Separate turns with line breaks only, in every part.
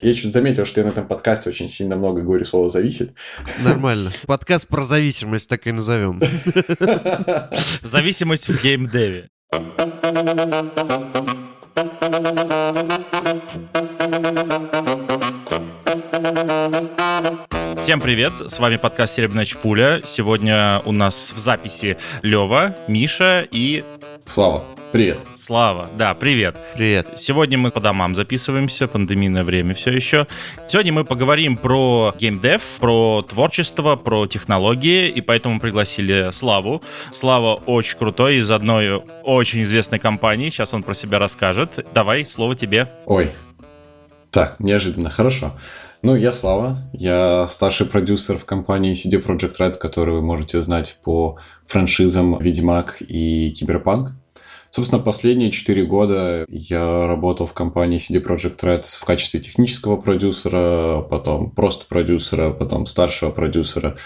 Я чуть заметил, что я на этом подкасте очень сильно много говорю слово «зависит».
Нормально. Подкаст про зависимость так и назовем.
Зависимость в геймдеве. Всем привет, с вами подкаст «Серебряная чпуля». Сегодня у нас в записи Лева, Миша и...
Слава. Привет.
Слава, да, привет.
Привет.
Сегодня мы по домам записываемся, пандемийное время все еще. Сегодня мы поговорим про геймдев, про творчество, про технологии, и поэтому пригласили Славу. Слава очень крутой из одной очень известной компании, сейчас он про себя расскажет. Давай, слово тебе.
Ой, так, неожиданно, хорошо. Ну, я Слава, я старший продюсер в компании CD Projekt Red, которую вы можете знать по франшизам Ведьмак и Киберпанк. Собственно, последние четыре года я работал в компании CD Projekt Red в качестве технического продюсера, потом просто продюсера, потом старшего продюсера.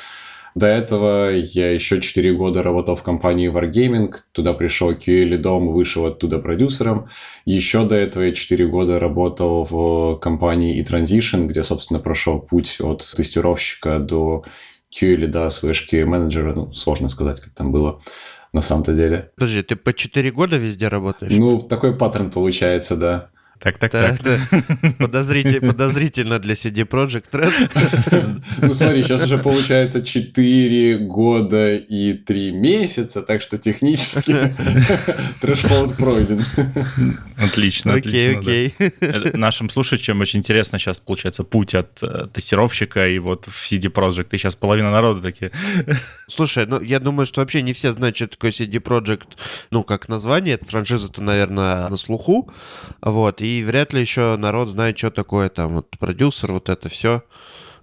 До этого я еще четыре года работал в компании Wargaming, туда пришел QA лидом, вышел оттуда продюсером. Еще до этого я четыре года работал в компании eTransition, где, собственно, прошел путь от тестировщика до QA лида, слэш QA менеджера, ну, сложно сказать, как там было на самом-то деле.
Подожди, ты по 4 года везде работаешь?
Ну, такой паттерн получается, да.
Так, так, так.
Подозрительно, подозрительно для CD Project Red.
Ну смотри, сейчас уже получается 4 года и 3 месяца, так что технически трэшхолд пройден.
Отлично,
Окей,
отлично.
окей.
да. Нашим слушателям очень интересно сейчас получается путь от э, тестировщика и вот в CD Projekt. И сейчас половина народа такие.
Слушай, ну я думаю, что вообще не все знают, что такое CD Projekt, ну, как название. Эта франшиза-то, наверное, на слуху. Вот. И вряд ли еще народ знает, что такое там вот продюсер, вот это все.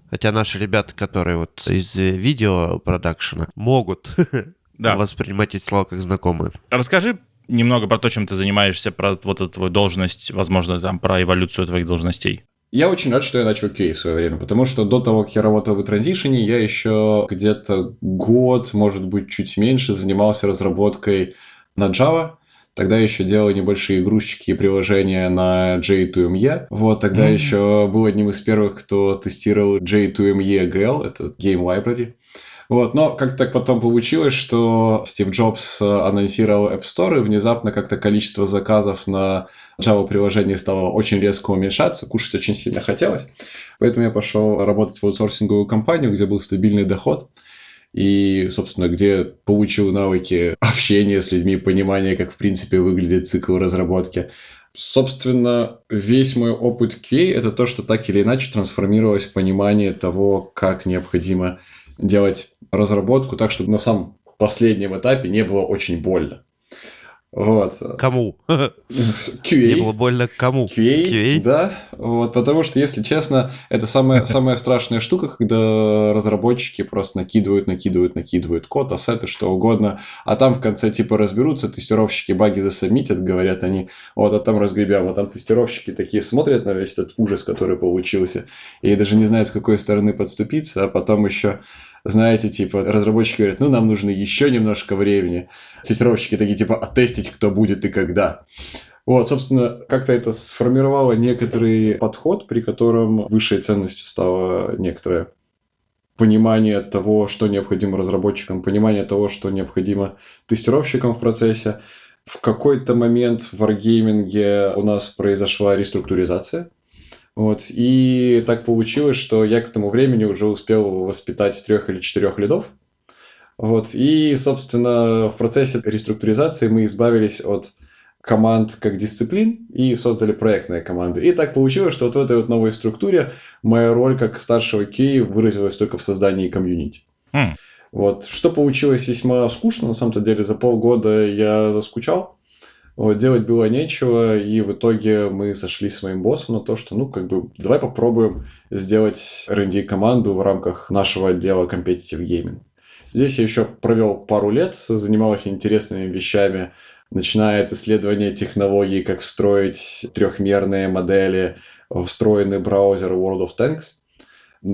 Хотя наши ребята, которые вот из видео продакшена, могут
Да.
воспринимать эти слова как знакомые.
Расскажи немного про то, чем ты занимаешься, про вот эту твою должность, возможно, там про эволюцию твоих должностей.
Я очень рад, что я начал кей в свое время, потому что до того, как я работал в транзишене, я еще где-то год, может быть, чуть меньше занимался разработкой на Java. Тогда еще делал небольшие игрушечки и приложения на J2ME. Вот, тогда
Мгм.
еще был одним из первых, кто тестировал J2ME GL, это Game Library. Вот, но как так потом получилось, что Стив Джобс э, анонсировал App Store, и внезапно как-то количество заказов на Java-приложение стало очень резко уменьшаться, кушать очень сильно хотелось. Поэтому я пошел работать в аутсорсинговую компанию, где был стабильный доход. И, собственно, где получил навыки общения с людьми, понимание, как, в принципе, выглядит цикл разработки. Собственно, весь мой опыт QA – это то, что так или иначе трансформировалось понимание того, как необходимо делать разработку так, чтобы на самом последнем этапе не было очень больно. Вот.
Кому?
QA.
Не было больно кому?
QA,
QA?
да, вот, потому что, если честно, это самая, самая страшная штука, когда разработчики просто накидывают, накидывают, накидывают код, ассеты, что угодно, а там в конце типа разберутся, тестировщики баги засобмитят, говорят они, вот, а там разгребем, а там тестировщики такие смотрят на весь этот ужас, который получился, и даже не знают, с какой стороны подступиться, а потом еще знаете, типа, разработчики говорят, ну, нам нужно еще немножко времени. Тестировщики такие, типа, а тестить кто будет и когда. Вот, собственно, как-то это сформировало некоторый подход, при котором высшей ценностью стало некоторое понимание того, что необходимо разработчикам, понимание того, что необходимо тестировщикам в процессе. В какой-то момент в Wargaming у нас произошла реструктуризация. Вот, и так получилось, что я к тому времени уже успел воспитать трех или четырех лидов. Вот, и, собственно, в процессе реструктуризации мы избавились от команд как дисциплин и создали проектные команды. И так получилось, что вот в этой вот новой структуре моя роль как старшего QA выразилась только в создании комьюнити.
Хм.
Вот. Что получилось весьма скучно, на самом-то деле, за полгода я заскучал. Вот, делать было нечего, и в итоге мы сошли с моим боссом на то, что, ну, как бы, давай попробуем сделать R&D-команду в рамках нашего отдела Competitive Gaming. Здесь я еще провел пару лет, занимался интересными вещами, начиная от исследования технологий, как встроить трехмерные модели встроенный браузер World of Tanks,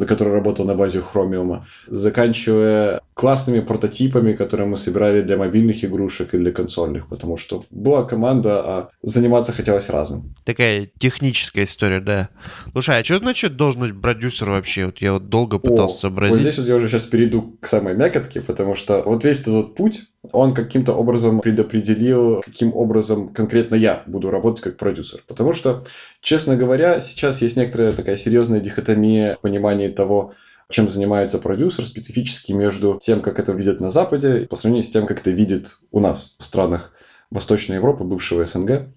который работал на базе Chromium, заканчивая классными прототипами, которые мы собирали для мобильных игрушек и для консольных, потому что была команда, а заниматься хотелось разным.
Такая техническая история, да. Слушай, а что значит должен быть продюсер вообще? Вот я вот долго пытался О, сообразить.
Вот здесь вот я уже сейчас перейду к самой мякотке, потому что вот весь этот вот путь, он каким-то образом предопределил, каким образом конкретно я буду работать как продюсер. Потому что, честно говоря, сейчас есть некоторая такая серьезная дихотомия в понимании того, чем занимается продюсер специфически между тем, как это видят на Западе, по сравнению с тем, как это видит у нас в странах Восточной Европы, бывшего СНГ.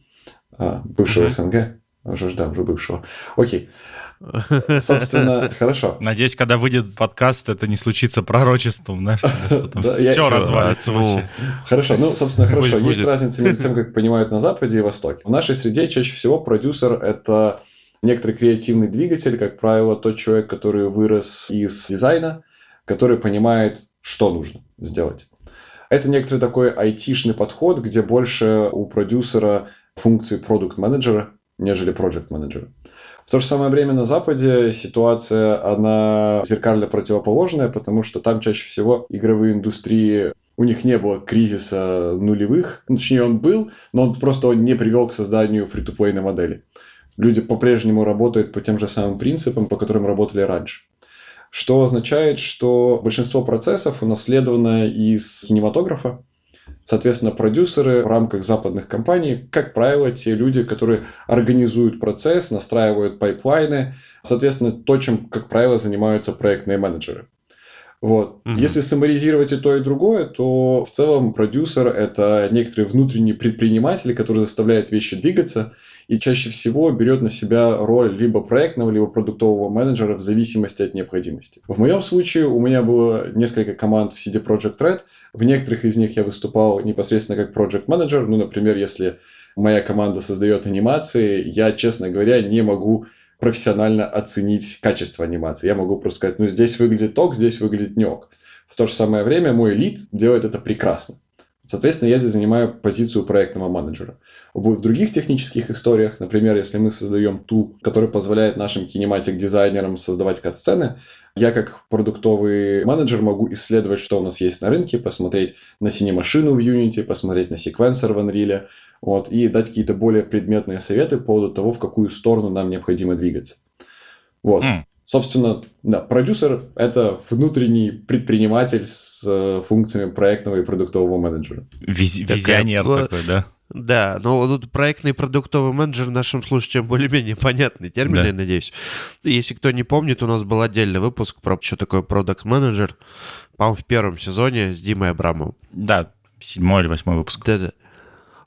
А, бывшего mm-hmm. СНГ? Уже, да, уже бывшего. Окей. Собственно, хорошо.
Надеюсь, когда выйдет подкаст, это не случится пророчеством, знаешь, что там все развалится вообще.
Хорошо, ну, собственно, хорошо. Есть разница между тем, как понимают на Западе и Востоке. В нашей среде чаще всего продюсер — это некоторый креативный двигатель, как правило, тот человек, который вырос из дизайна, который понимает, что нужно сделать. Это некоторый такой айтишный подход, где больше у продюсера функции продукт-менеджера, нежели проект-менеджера. В то же самое время на Западе ситуация, она зеркально противоположная, потому что там чаще всего игровые индустрии у них не было кризиса нулевых, ну, точнее он был, но он просто он не привел к созданию фри-то-плейной модели люди по-прежнему работают по тем же самым принципам, по которым работали раньше. Что означает, что большинство процессов унаследовано из кинематографа. Соответственно, продюсеры в рамках западных компаний, как правило, те люди, которые организуют процесс, настраивают пайплайны. Соответственно, то, чем, как правило, занимаются проектные менеджеры. Вот. Угу. Если саммаризировать и то, и другое, то в целом продюсер – это некоторый внутренний предприниматель, который заставляет вещи двигаться и чаще всего берет на себя роль либо проектного, либо продуктового менеджера в зависимости от необходимости. В моем случае у меня было несколько команд в CD Project Red. В некоторых из них я выступал непосредственно как project менеджер. Ну, например, если моя команда создает анимации, я, честно говоря, не могу профессионально оценить качество анимации. Я могу просто сказать, ну, здесь выглядит ок, здесь выглядит не. В то же самое время мой лид делает это прекрасно. Соответственно, я здесь занимаю позицию проектного менеджера. В других технических историях, например, если мы создаем тул, который позволяет нашим кинематик-дизайнерам создавать кат-сцены, я как продуктовый менеджер могу исследовать, что у нас есть на рынке, посмотреть на синемашину в Unity, посмотреть на секвенсор в Unreal, вот, и дать какие-то более предметные советы по поводу того, в какую сторону нам необходимо двигаться. Вот. Mm. Собственно, да, продюсер – это внутренний предприниматель с э, функциями проектного и продуктового менеджера.
Виз, визионер такая, такой, да?
Да, но тут проектный продуктовый менеджер нашим слушателям более-менее понятный термин, да. я надеюсь. Если кто не помнит, у нас был отдельный выпуск про что такое продукт менеджер по-моему, в первом сезоне с Димой Абрамовым.
Да, седьмой или восьмой выпуск.
Да-да.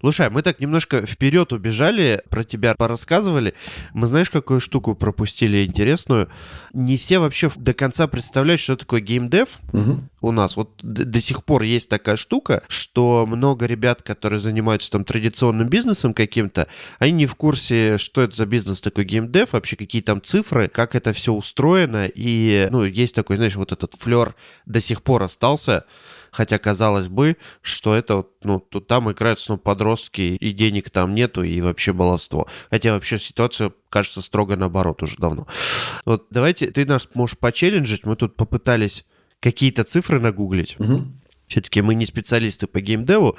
Слушай, мы так немножко вперед убежали, про тебя порассказывали. Мы знаешь, какую штуку пропустили интересную? Не все вообще до конца представляют, что такое геймдев угу. У нас. Вот до сих пор есть такая штука, что много ребят, которые занимаются там традиционным бизнесом каким-то, они не в курсе, что это за бизнес такой геймдев, вообще какие там цифры, как это все устроено. И, ну, есть такой, знаешь, вот этот флер до сих пор остался Хотя казалось бы, что это, ну, тут там играют снова подростки, и денег там нету, и вообще баловство. Хотя вообще ситуация кажется строго наоборот уже давно. Вот давайте, ты нас можешь почелленджить, мы тут попытались какие-то цифры нагуглить. Угу. Все-таки мы не специалисты по геймдеву.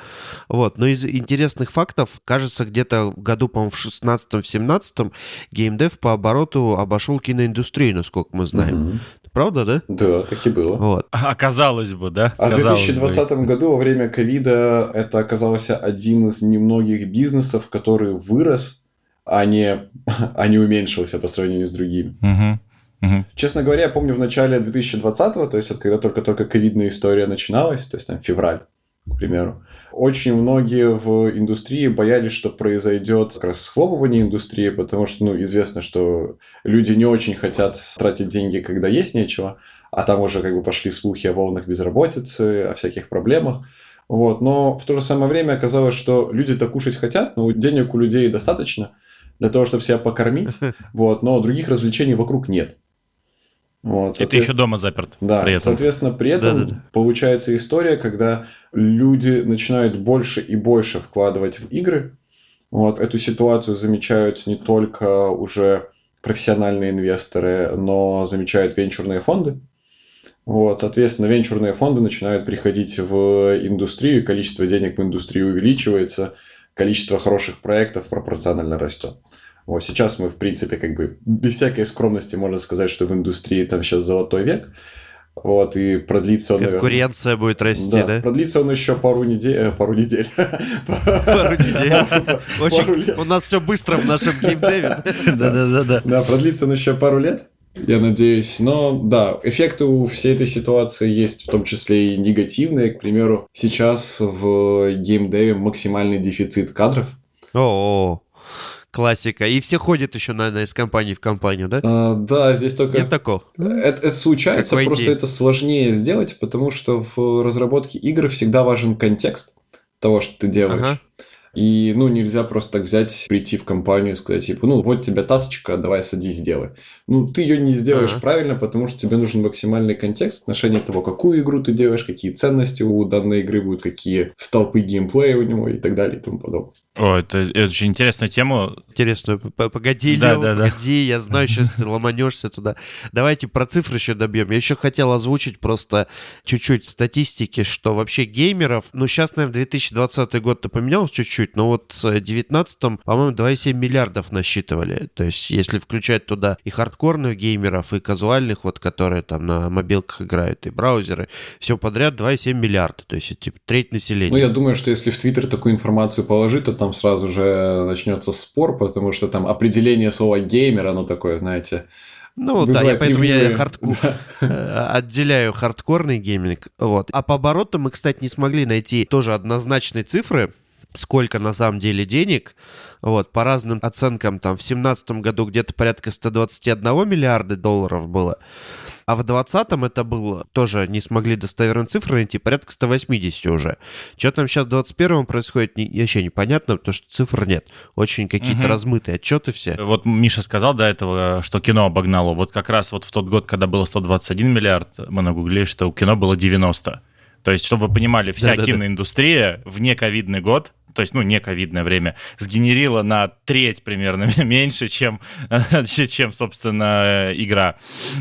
Вот. Но из интересных фактов, кажется, где-то в году, по-моему, в 16-17 геймдев по обороту обошел киноиндустрию, насколько мы знаем. Угу. Правда, да?
Да, так и было.
Вот.
А казалось бы, да?
А в 2020 бы. году, во время ковида, это оказался один из немногих бизнесов, который вырос, а не, а не уменьшился по сравнению с другими.
Угу. Угу.
Честно говоря, я помню в начале 2020-го, то есть вот когда только-только ковидная история начиналась, то есть там февраль, к примеру, очень многие в индустрии боялись, что произойдет как раз схлопывание индустрии, потому что, ну, известно, что люди не очень хотят тратить деньги, когда есть нечего, а там уже как бы пошли слухи о волнах безработицы, о всяких проблемах. Вот. Но в то же самое время оказалось, что люди-то кушать хотят, но денег у людей достаточно для того, чтобы себя покормить, вот, но других развлечений вокруг нет.
Вот, и ты еще дома заперт.
Да, при этом. соответственно, при этом да, да, да. получается история, когда люди начинают больше и больше вкладывать в игры. Вот, эту ситуацию замечают не только уже профессиональные инвесторы, но замечают венчурные фонды. Вот, соответственно, венчурные фонды начинают приходить в индустрию, количество денег в индустрию увеличивается, количество хороших проектов пропорционально растет. Вот сейчас мы, в принципе, как бы без всякой скромности можно сказать, что в индустрии там сейчас золотой век. Вот, и продлится он,
Конкуренция наверное, будет расти, да, да?
Продлится он еще пару недель. Э, пару недель.
Пару недель. Очень, у нас все быстро в нашем геймдеве.
Да-да-да. Да, продлится он еще пару лет. Я надеюсь. Но да, эффекты у всей этой ситуации есть, в том числе и негативные. К примеру, сейчас в геймдеве максимальный дефицит кадров.
О, классика. И все ходят еще, наверное, из компании в компанию, да?
А, да, здесь только...
Нет такого?
Это, это случается, просто это сложнее сделать, потому что в разработке игр всегда важен контекст того, что ты делаешь. Ага. И, ну, нельзя просто так взять, прийти в компанию и сказать, типа, ну, вот тебе тасочка, давай садись, сделай. Ну, ты ее не сделаешь ага. правильно, потому что тебе нужен максимальный контекст отношения того, какую игру ты делаешь, какие ценности у данной игры будут, какие столпы геймплея у него и так далее и тому подобное.
О, это, это очень интересная тема.
Интересную. Погоди, да, Лео, да, погоди, да. я знаю, сейчас ты ломанешься туда. Давайте про цифры еще добьем. Я еще хотел озвучить просто чуть-чуть статистики, что вообще геймеров, ну сейчас, наверное, 2020 год-то поменялся чуть-чуть, но вот в 2019, по-моему, 2,7 миллиардов насчитывали. То есть если включать туда и хардкорных геймеров, и казуальных, вот которые там на мобилках играют, и браузеры, все подряд 2,7 миллиарда. То есть это типа треть населения.
Ну, я думаю, что если в Твиттер такую информацию положить, то там сразу же начнется спор, потому что там определение слова геймер, оно такое, знаете,
ну да, я, поэтому я хардкор, э, отделяю хардкорный гейминг. Вот. А по оборотам мы, кстати, не смогли найти тоже однозначные цифры, сколько на самом деле денег. Вот, по разным оценкам, там в 2017 году где-то порядка 121 миллиарда долларов было. А в 2020-м это было, тоже не смогли достоверную цифру найти, порядка 180 уже. Что там сейчас в 2021-м происходит, не, вообще непонятно, потому что цифр нет. Очень какие-то угу. размытые отчеты все.
Вот Миша сказал до этого, что кино обогнало. Вот как раз вот в тот год, когда было 121 миллиард, мы нагуглили, что у кино было 90. То есть, чтобы вы понимали, вся да, киноиндустрия да, да. в нековидный год то есть, ну, не ковидное время, сгенерила на треть примерно меньше, чем, чем собственно, игра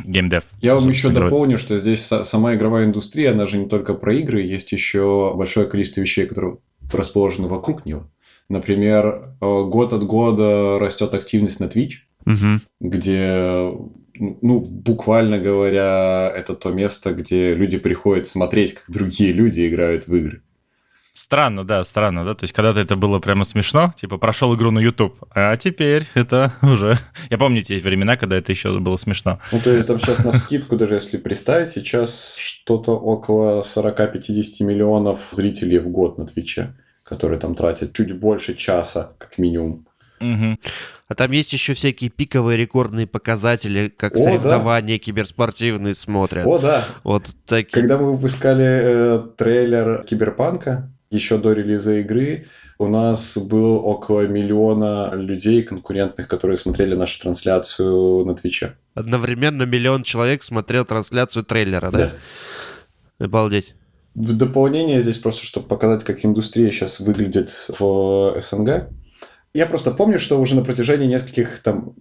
геймдев.
Я вам еще играть. дополню, что здесь сама игровая индустрия, она же не только про игры, есть еще большое количество вещей, которые расположены вокруг нее. Например, э, год от года растет активность на Twitch, угу. где ну, буквально говоря, это то место, где люди приходят смотреть, как другие люди играют в игры.
Странно, да, странно, да. То есть когда-то это было прямо смешно, типа прошел игру на YouTube, а теперь это уже... Я помню те времена, когда это еще было смешно.
Ну, то есть там сейчас на вскидку, даже если представить, сейчас что-то около 40-50 миллионов зрителей в год на Твиче, которые там тратят чуть больше часа, как минимум.
Угу. А там есть еще всякие пиковые рекордные показатели, как О, соревнования да. киберспортивные смотрят.
О, да.
Вот такие.
Когда мы выпускали э, трейлер Киберпанка, еще до релиза игры у нас было около миллиона людей конкурентных, которые смотрели нашу трансляцию на Твиче.
Одновременно миллион человек смотрел трансляцию трейлера, да? Да. Обалдеть.
В дополнение здесь просто, чтобы показать, как индустрия сейчас выглядит в СНГ. Я просто помню, что уже на протяжении нескольких там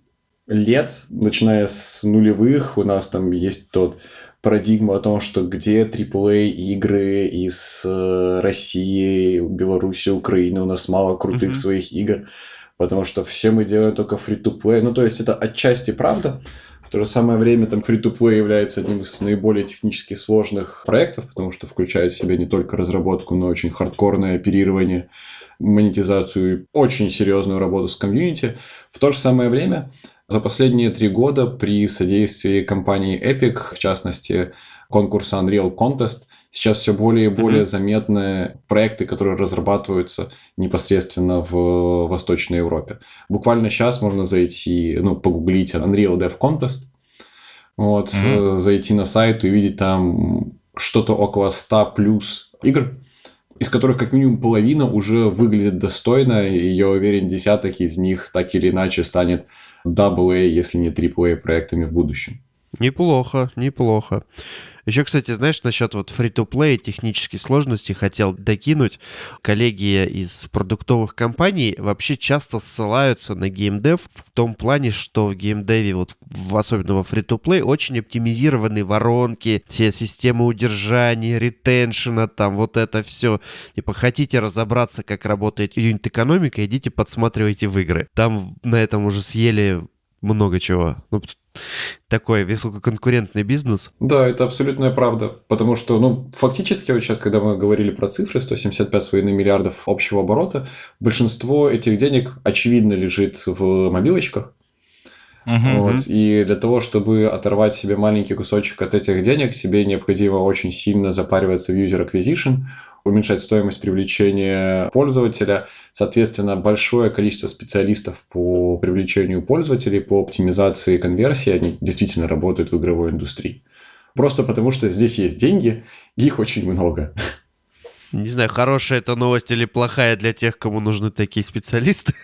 лет, начиная с нулевых, у нас там есть тот парадигму о том, что где AAA игры из э, России, Беларуси, Украины, у нас мало крутых mm-hmm. своих игр, потому что все мы делаем только free-to-play. Ну, то есть это отчасти правда. В то же самое время там free-to-play является одним из наиболее технически сложных проектов, потому что включает в себя не только разработку, но и очень хардкорное оперирование, монетизацию и очень серьезную работу с комьюнити. В то же самое время за последние три года при содействии компании Epic, в частности, конкурса Unreal Contest, сейчас все более и более mm-hmm. заметны проекты, которые разрабатываются непосредственно в Восточной Европе. Буквально сейчас можно зайти, ну, погуглить Unreal Dev Contest, вот, mm-hmm. зайти на сайт и увидеть там что-то около 100 плюс игр, из которых как минимум половина уже выглядит достойно, и я уверен, десяток из них так или иначе станет AA, если не AAA проектами в будущем.
Неплохо, неплохо. Еще, кстати, знаешь, насчет вот free-to-play технические сложности хотел докинуть. Коллеги из продуктовых компаний вообще часто ссылаются на геймдев в том плане, что в геймдеве, вот в, особенно во free-to-play, очень оптимизированы воронки, все системы удержания, ретеншена, там вот это все. Типа, хотите разобраться, как работает юнит-экономика, идите подсматривайте в игры. Там на этом уже съели много чего. Ну, такой высококонкурентный бизнес.
Да, это абсолютная правда. Потому что, ну, фактически, вот сейчас, когда мы говорили про цифры, 175,5 миллиардов общего оборота, большинство этих денег, очевидно, лежит в мобилочках. Uh-huh, вот. И для того, чтобы оторвать себе маленький кусочек от этих денег, тебе необходимо очень сильно запариваться в user acquisition, уменьшать стоимость привлечения пользователя. Соответственно, большое количество специалистов по привлечению пользователей, по оптимизации конверсии, они действительно работают в игровой индустрии. Просто потому, что здесь есть деньги, их очень много.
Не знаю, хорошая это новость или плохая для тех, кому нужны такие специалисты.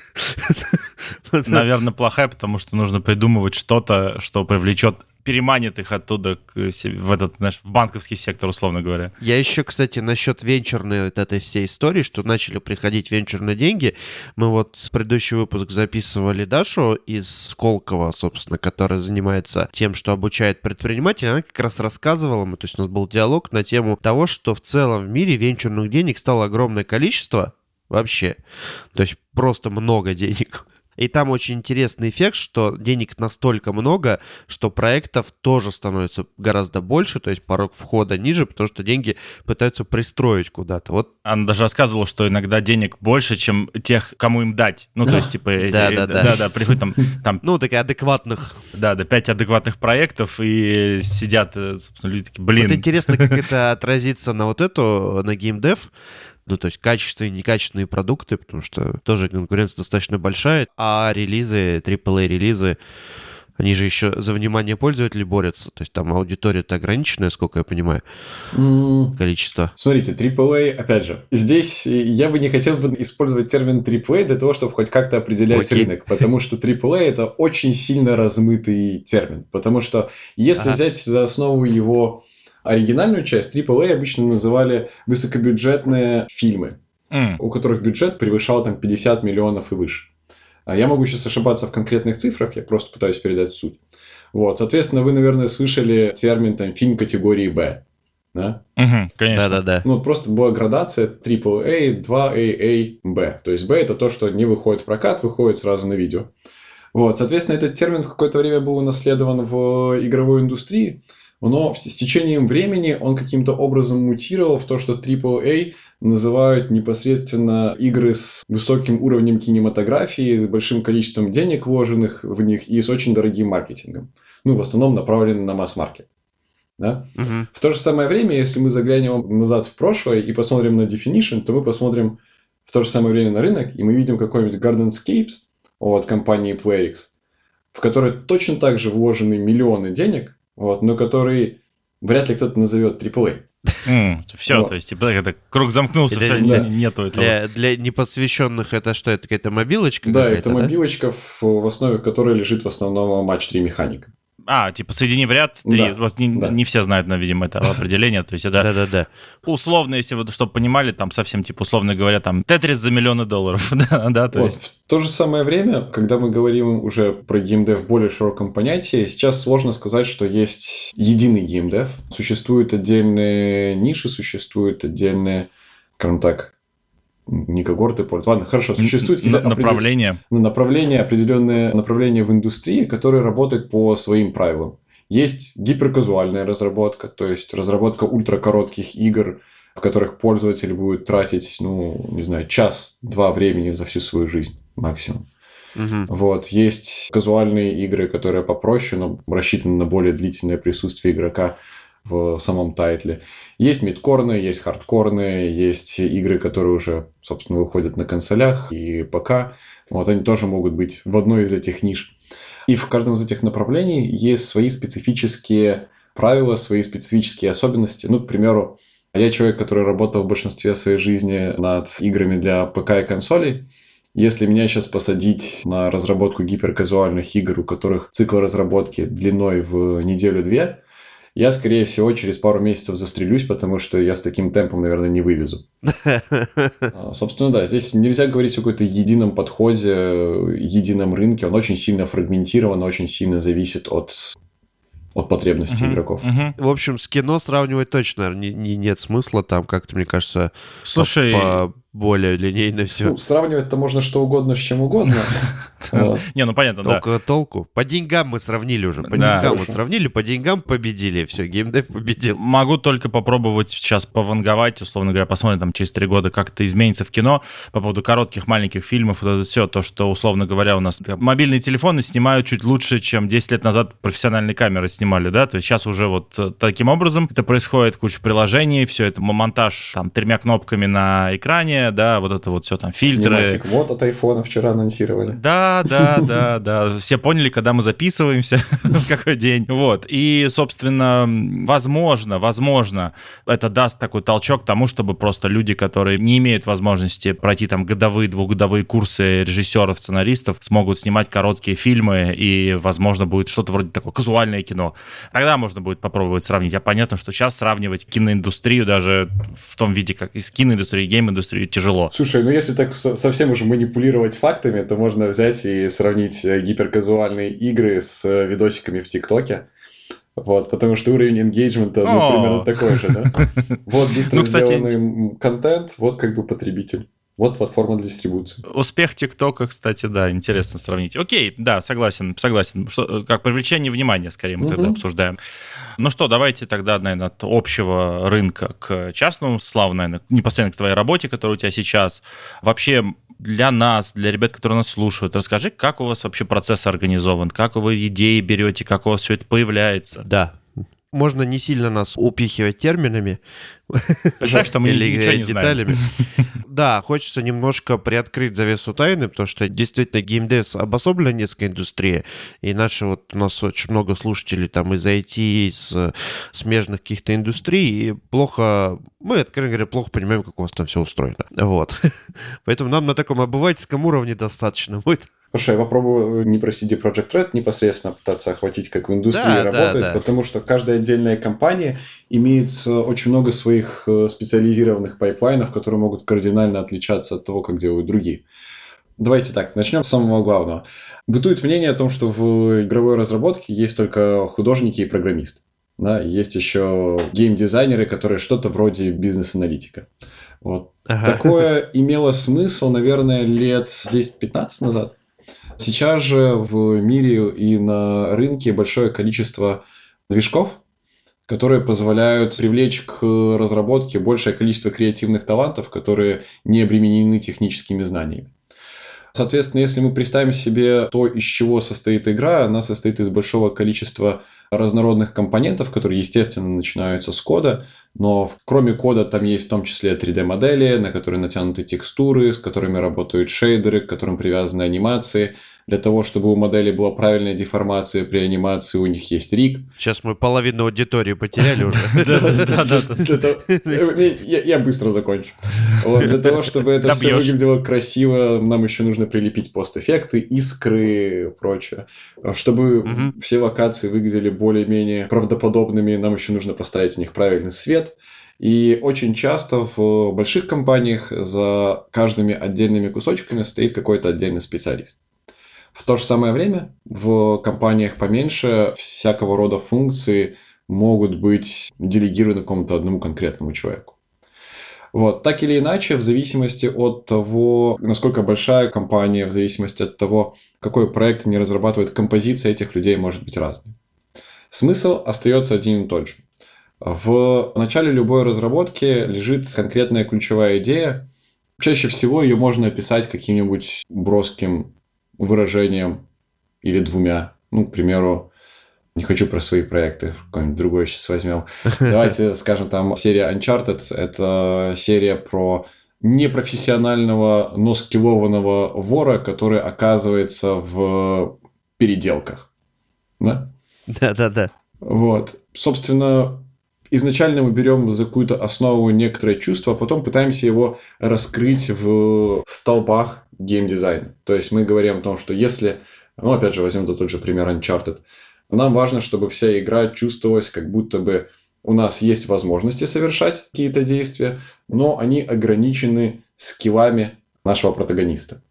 Наверное, плохая, потому что нужно придумывать что-то, что привлечет переманит их оттуда к, в этот, знаешь, в банковский сектор, условно говоря.
Я еще, кстати, насчет венчурной вот этой всей истории, что начали приходить венчурные деньги. Мы вот предыдущий выпуск записывали Дашу из Сколково, собственно, которая занимается тем, что обучает предпринимателей. Она как раз рассказывала, мы, то есть у нас был диалог на тему того, что в целом в мире венчурных денег стало огромное количество вообще. То есть просто много денег. И там очень интересный эффект, что денег настолько много, что проектов тоже становится гораздо больше, то есть порог входа ниже, потому что деньги пытаются пристроить куда-то. Вот.
Она даже рассказывала, что иногда денег больше, чем тех, кому им дать. Ну, то есть, типа... Да, да, да. Да, да, приходят там... там
ну, такие адекватных.
Да, да, пять адекватных проектов, и сидят, э, собственно, люди такие, блин. Вот
интересно, как это отразится на вот эту, на геймдев, ну, то есть качественные и некачественные продукты, потому что тоже конкуренция достаточно большая, а релизы, AAA-релизы, они же еще за внимание пользователей борются. То есть там аудитория-то ограниченная, сколько я понимаю, mm. количество.
Смотрите, AAA, опять же, здесь я бы не хотел бы использовать термин AAA для того, чтобы хоть как-то определять okay. рынок, потому что AAA это очень сильно размытый термин. Потому что если ага. взять за основу его Оригинальную часть AAA обычно называли высокобюджетные фильмы, mm. у которых бюджет превышал там 50 миллионов и выше. А я могу сейчас ошибаться в конкретных цифрах, я просто пытаюсь передать суть. Вот, соответственно, вы, наверное, слышали термин там фильм категории Б. Да?
Угу, конечно.
Да-да-да.
Ну, просто была градация AAA, 2AA, B. То есть B это то, что не выходит в прокат, выходит сразу на видео. Вот, соответственно, этот термин в какое-то время был унаследован в игровой индустрии но с течением времени он каким-то образом мутировал в то, что AAA называют непосредственно игры с высоким уровнем кинематографии, с большим количеством денег вложенных в них и с очень дорогим маркетингом. Ну, в основном направлены на масс-маркет. Да? Угу. В то же самое время, если мы заглянем назад в прошлое и посмотрим на Definition, то мы посмотрим в то же самое время на рынок, и мы видим какой-нибудь Gardenscapes от компании PlayerX, в которой точно так же вложены миллионы денег, вот, но который вряд ли кто-то назовет AAA.
Mm, все, вот. то есть типа, это круг замкнулся, для, все, да. нету этого.
Для, для непосвященных это что, это какая-то мобилочка?
Да, это да? мобилочка, в, в основе которой лежит в основном матч 3 механика.
А, типа соедини в ряд три. Да, вот не, да. не все знают, но, видимо, это определение. То есть это
Да-да-да.
условно, если вы, чтобы понимали, там совсем, типа, условно говоря, там Тетрис за миллионы долларов. да, да, то
вот.
есть...
В то же самое время, когда мы говорим уже про геймдев в более широком понятии, сейчас сложно сказать, что есть единый геймдев. Существуют отдельные ниши, существуют отдельные, скажем так, не когорты пользователей. Ладно, хорошо, существует
какие-то направления. Определ...
Ну, направления, определенные направления в индустрии, которые работают по своим правилам. Есть гиперказуальная разработка, то есть разработка ультракоротких игр, в которых пользователь будет тратить, ну, не знаю, час-два времени за всю свою жизнь максимум. Угу. Вот. Есть казуальные игры, которые попроще, но рассчитаны на более длительное присутствие игрока в самом тайтле. Есть мидкорные, есть хардкорные, есть игры, которые уже, собственно, выходят на консолях и ПК. Вот они тоже могут быть в одной из этих ниш. И в каждом из этих направлений есть свои специфические правила, свои специфические особенности. Ну, к примеру, я человек, который работал в большинстве своей жизни над играми для ПК и консолей. Если меня сейчас посадить на разработку гиперказуальных игр, у которых цикл разработки длиной в неделю-две, я, скорее всего, через пару месяцев застрелюсь, потому что я с таким темпом, наверное, не вывезу. А, собственно, да, здесь нельзя говорить о какой-то едином подходе, едином рынке. Он очень сильно фрагментирован, очень сильно зависит от от потребностей uh-huh, игроков.
Uh-huh. В общем, с кино сравнивать точно не, не, нет смысла. Там как-то, мне кажется,
Слушай,
по, более линейно все. Ну,
сравнивать-то можно что угодно с чем угодно.
Не, ну понятно, да.
Только толку. По деньгам мы сравнили уже. По деньгам мы сравнили, по деньгам победили. Все, геймдев победил.
Могу только попробовать сейчас пованговать, условно говоря, посмотрим там через три года, как это изменится в кино по поводу коротких, маленьких фильмов. Вот это все, то, что, условно говоря, у нас мобильные телефоны снимают чуть лучше, чем 10 лет назад профессиональные камеры снимали, да? То есть сейчас уже вот э, таким образом это происходит, куча приложений, все это монтаж там тремя кнопками на экране, да, вот это вот все там, фильтры.
Cinematic вот от айфона вчера анонсировали.
Да, да, да, да. Все поняли, когда мы записываемся, в какой день. Вот. И, собственно, возможно, возможно, это даст такой толчок тому, чтобы просто люди, которые не имеют возможности пройти там годовые, двухгодовые курсы режиссеров, сценаристов, смогут снимать короткие фильмы, и, возможно, будет что-то вроде такое казуальное кино. Тогда можно будет попробовать сравнить. Я понятно, что сейчас сравнивать киноиндустрию даже в том виде, как из киноиндустрии, гейм-индустрии, тяжело.
Слушай, ну если так совсем уже манипулировать фактами, то можно взять и сравнить э, гиперказуальные игры с э, видосиками в ТикТоке. Вот, потому что уровень engagement, ну, примерно такой же, да? Вот быстро ну, сделанный контент, вот как бы потребитель. Вот платформа для дистрибуции.
Успех ТикТока, кстати, да, интересно сравнить. Окей, да, согласен, согласен. Что, как привлечение внимания, скорее, мы угу. тогда обсуждаем. Ну что, давайте тогда, наверное, от общего рынка к частному. Слава, наверное, непосредственно к твоей работе, которая у тебя сейчас. Вообще, для нас, для ребят, которые нас слушают, расскажи, как у вас вообще процесс организован, как вы идеи берете, как у вас все это появляется.
Да, можно не сильно нас упихивать терминами.
Представь, что мы Или ничего не деталями.
Да, хочется немножко приоткрыть завесу тайны, потому что действительно геймдев обособлена несколько индустрия, и наши вот у нас очень много слушателей там из IT, из смежных каких-то индустрий, и плохо, мы, откровенно говоря, плохо понимаем, как у вас там все устроено. Вот. Поэтому нам на таком обывательском уровне достаточно будет.
Хорошо, я попробую не про CD Projekt Red непосредственно пытаться охватить, как в индустрии да, работает, да, да. потому что каждая отдельная компания имеет э, очень много своих э, специализированных пайплайнов, которые могут кардинально отличаться от того, как делают другие. Давайте так, начнем с самого главного. Бытует мнение о том, что в игровой разработке есть только художники и программисты. Да, есть еще геймдизайнеры, которые что-то вроде бизнес-аналитика. Вот. Ага. Такое имело смысл, наверное, лет 10-15 назад. Сейчас же в мире и на рынке большое количество движков, которые позволяют привлечь к разработке большее количество креативных талантов, которые не обременены техническими знаниями. Соответственно, если мы представим себе то, из чего состоит игра, она состоит из большого количества разнородных компонентов, которые, естественно, начинаются с кода, но кроме кода там есть в том числе 3D-модели, на которые натянуты текстуры, с которыми работают шейдеры, к которым привязаны анимации – для того, чтобы у модели была правильная деформация при анимации, у них есть рик.
Сейчас мы половину аудитории потеряли уже.
Я быстро закончу. Для того, чтобы это все выглядело красиво, нам еще нужно прилепить постэффекты, искры и прочее. Чтобы все локации выглядели более-менее правдоподобными, нам еще нужно поставить у них правильный свет. И очень часто в больших компаниях за каждыми отдельными кусочками стоит какой-то отдельный специалист. В то же самое время в компаниях поменьше всякого рода функции могут быть делегированы какому-то одному конкретному человеку. Вот. Так или иначе, в зависимости от того, насколько большая компания, в зависимости от того, какой проект они разрабатывают, композиция этих людей может быть разной. Смысл остается один и тот же. В начале любой разработки лежит конкретная ключевая идея. Чаще всего ее можно описать каким-нибудь броским выражением или двумя. Ну, к примеру, не хочу про свои проекты, какой-нибудь другой сейчас возьмем. Давайте скажем, там серия Uncharted – это серия про непрофессионального, но скиллованного вора, который оказывается в переделках. Да?
Да-да-да.
Вот. Собственно, изначально мы берем за какую-то основу некоторое чувство, а потом пытаемся его раскрыть в столбах геймдизайна. То есть мы говорим о том, что если, ну опять же возьмем тот же пример Uncharted, нам важно, чтобы вся игра чувствовалась как будто бы у нас есть возможности совершать какие-то действия, но они ограничены скиллами нашего протагониста.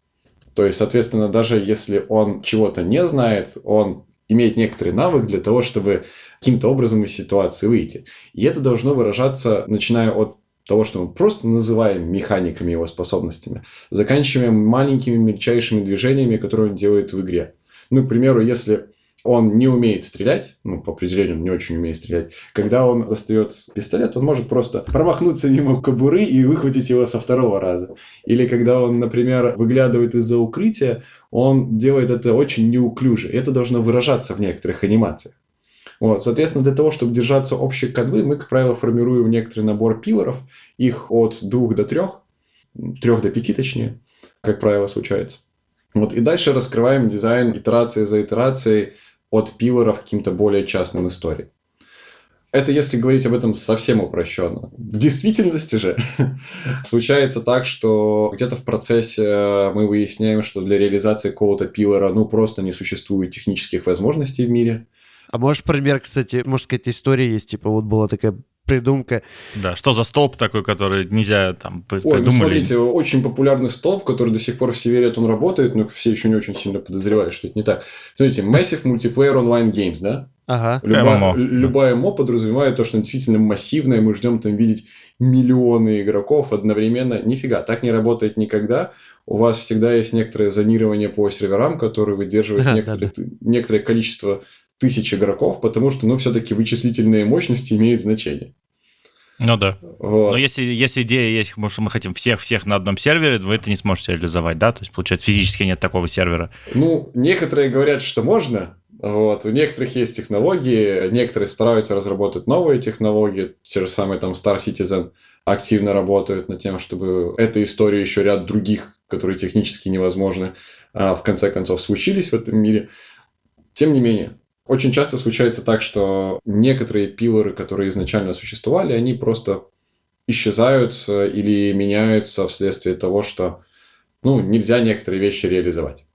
То есть, соответственно, даже если он чего-то не знает, он имеет некоторый навык для того, чтобы каким-то образом из ситуации выйти. И это должно выражаться, начиная от того, что мы просто называем механиками его способностями, заканчивая маленькими мельчайшими движениями, которые он делает в игре. Ну, к примеру, если он не умеет стрелять, ну, по определению он не очень умеет стрелять. Когда он достает пистолет, он может просто промахнуться мимо кобуры и выхватить его со второго раза. Или когда он, например, выглядывает из-за укрытия, он делает это очень неуклюже. Это должно выражаться в некоторых анимациях. Вот, соответственно, для того, чтобы держаться общей канвы, мы, как правило, формируем некоторый набор пилоров, их от двух до трех, трех до пяти точнее, как правило, случается. Вот, и дальше раскрываем дизайн итерации за итерацией, от пилоров к каким-то более частным историям. Это если говорить об этом совсем упрощенно. В действительности же случается так, что где-то в процессе мы выясняем, что для реализации какого-то пилора ну просто не существует технических возможностей в мире.
А можешь пример, кстати, может какая-то история есть, типа вот была такая придумка.
Да, что за столб такой, который нельзя там
придумали? Ой, ну смотрите, очень популярный столб, который до сих пор все верят, он работает, но все еще не очень сильно подозревают, что это не так. Смотрите, Massive Multiplayer Online Games, да?
Ага.
Любая, ММО. любая МО подразумевает то, что действительно массивное, мы ждем там видеть миллионы игроков одновременно. Нифига, так не работает никогда. У вас всегда есть некоторое зонирование по серверам, которые выдерживают некоторое, некоторое количество тысяч игроков, потому что, ну, все-таки вычислительные мощности имеют значение.
Ну да. Вот. Но если, если идея есть, что мы хотим всех-всех на одном сервере, вы это не сможете реализовать, да? То есть, получается, физически нет такого сервера.
Ну, некоторые говорят, что можно, вот. У некоторых есть технологии, некоторые стараются разработать новые технологии, те же самые там Star Citizen активно работают над тем, чтобы эта история еще ряд других, которые технически невозможны, а в конце концов случились в этом мире. Тем не менее, очень часто случается так, что некоторые пилоры, которые изначально существовали, они просто исчезают э, или меняются вследствие того, что ну, нельзя некоторые вещи реализовать.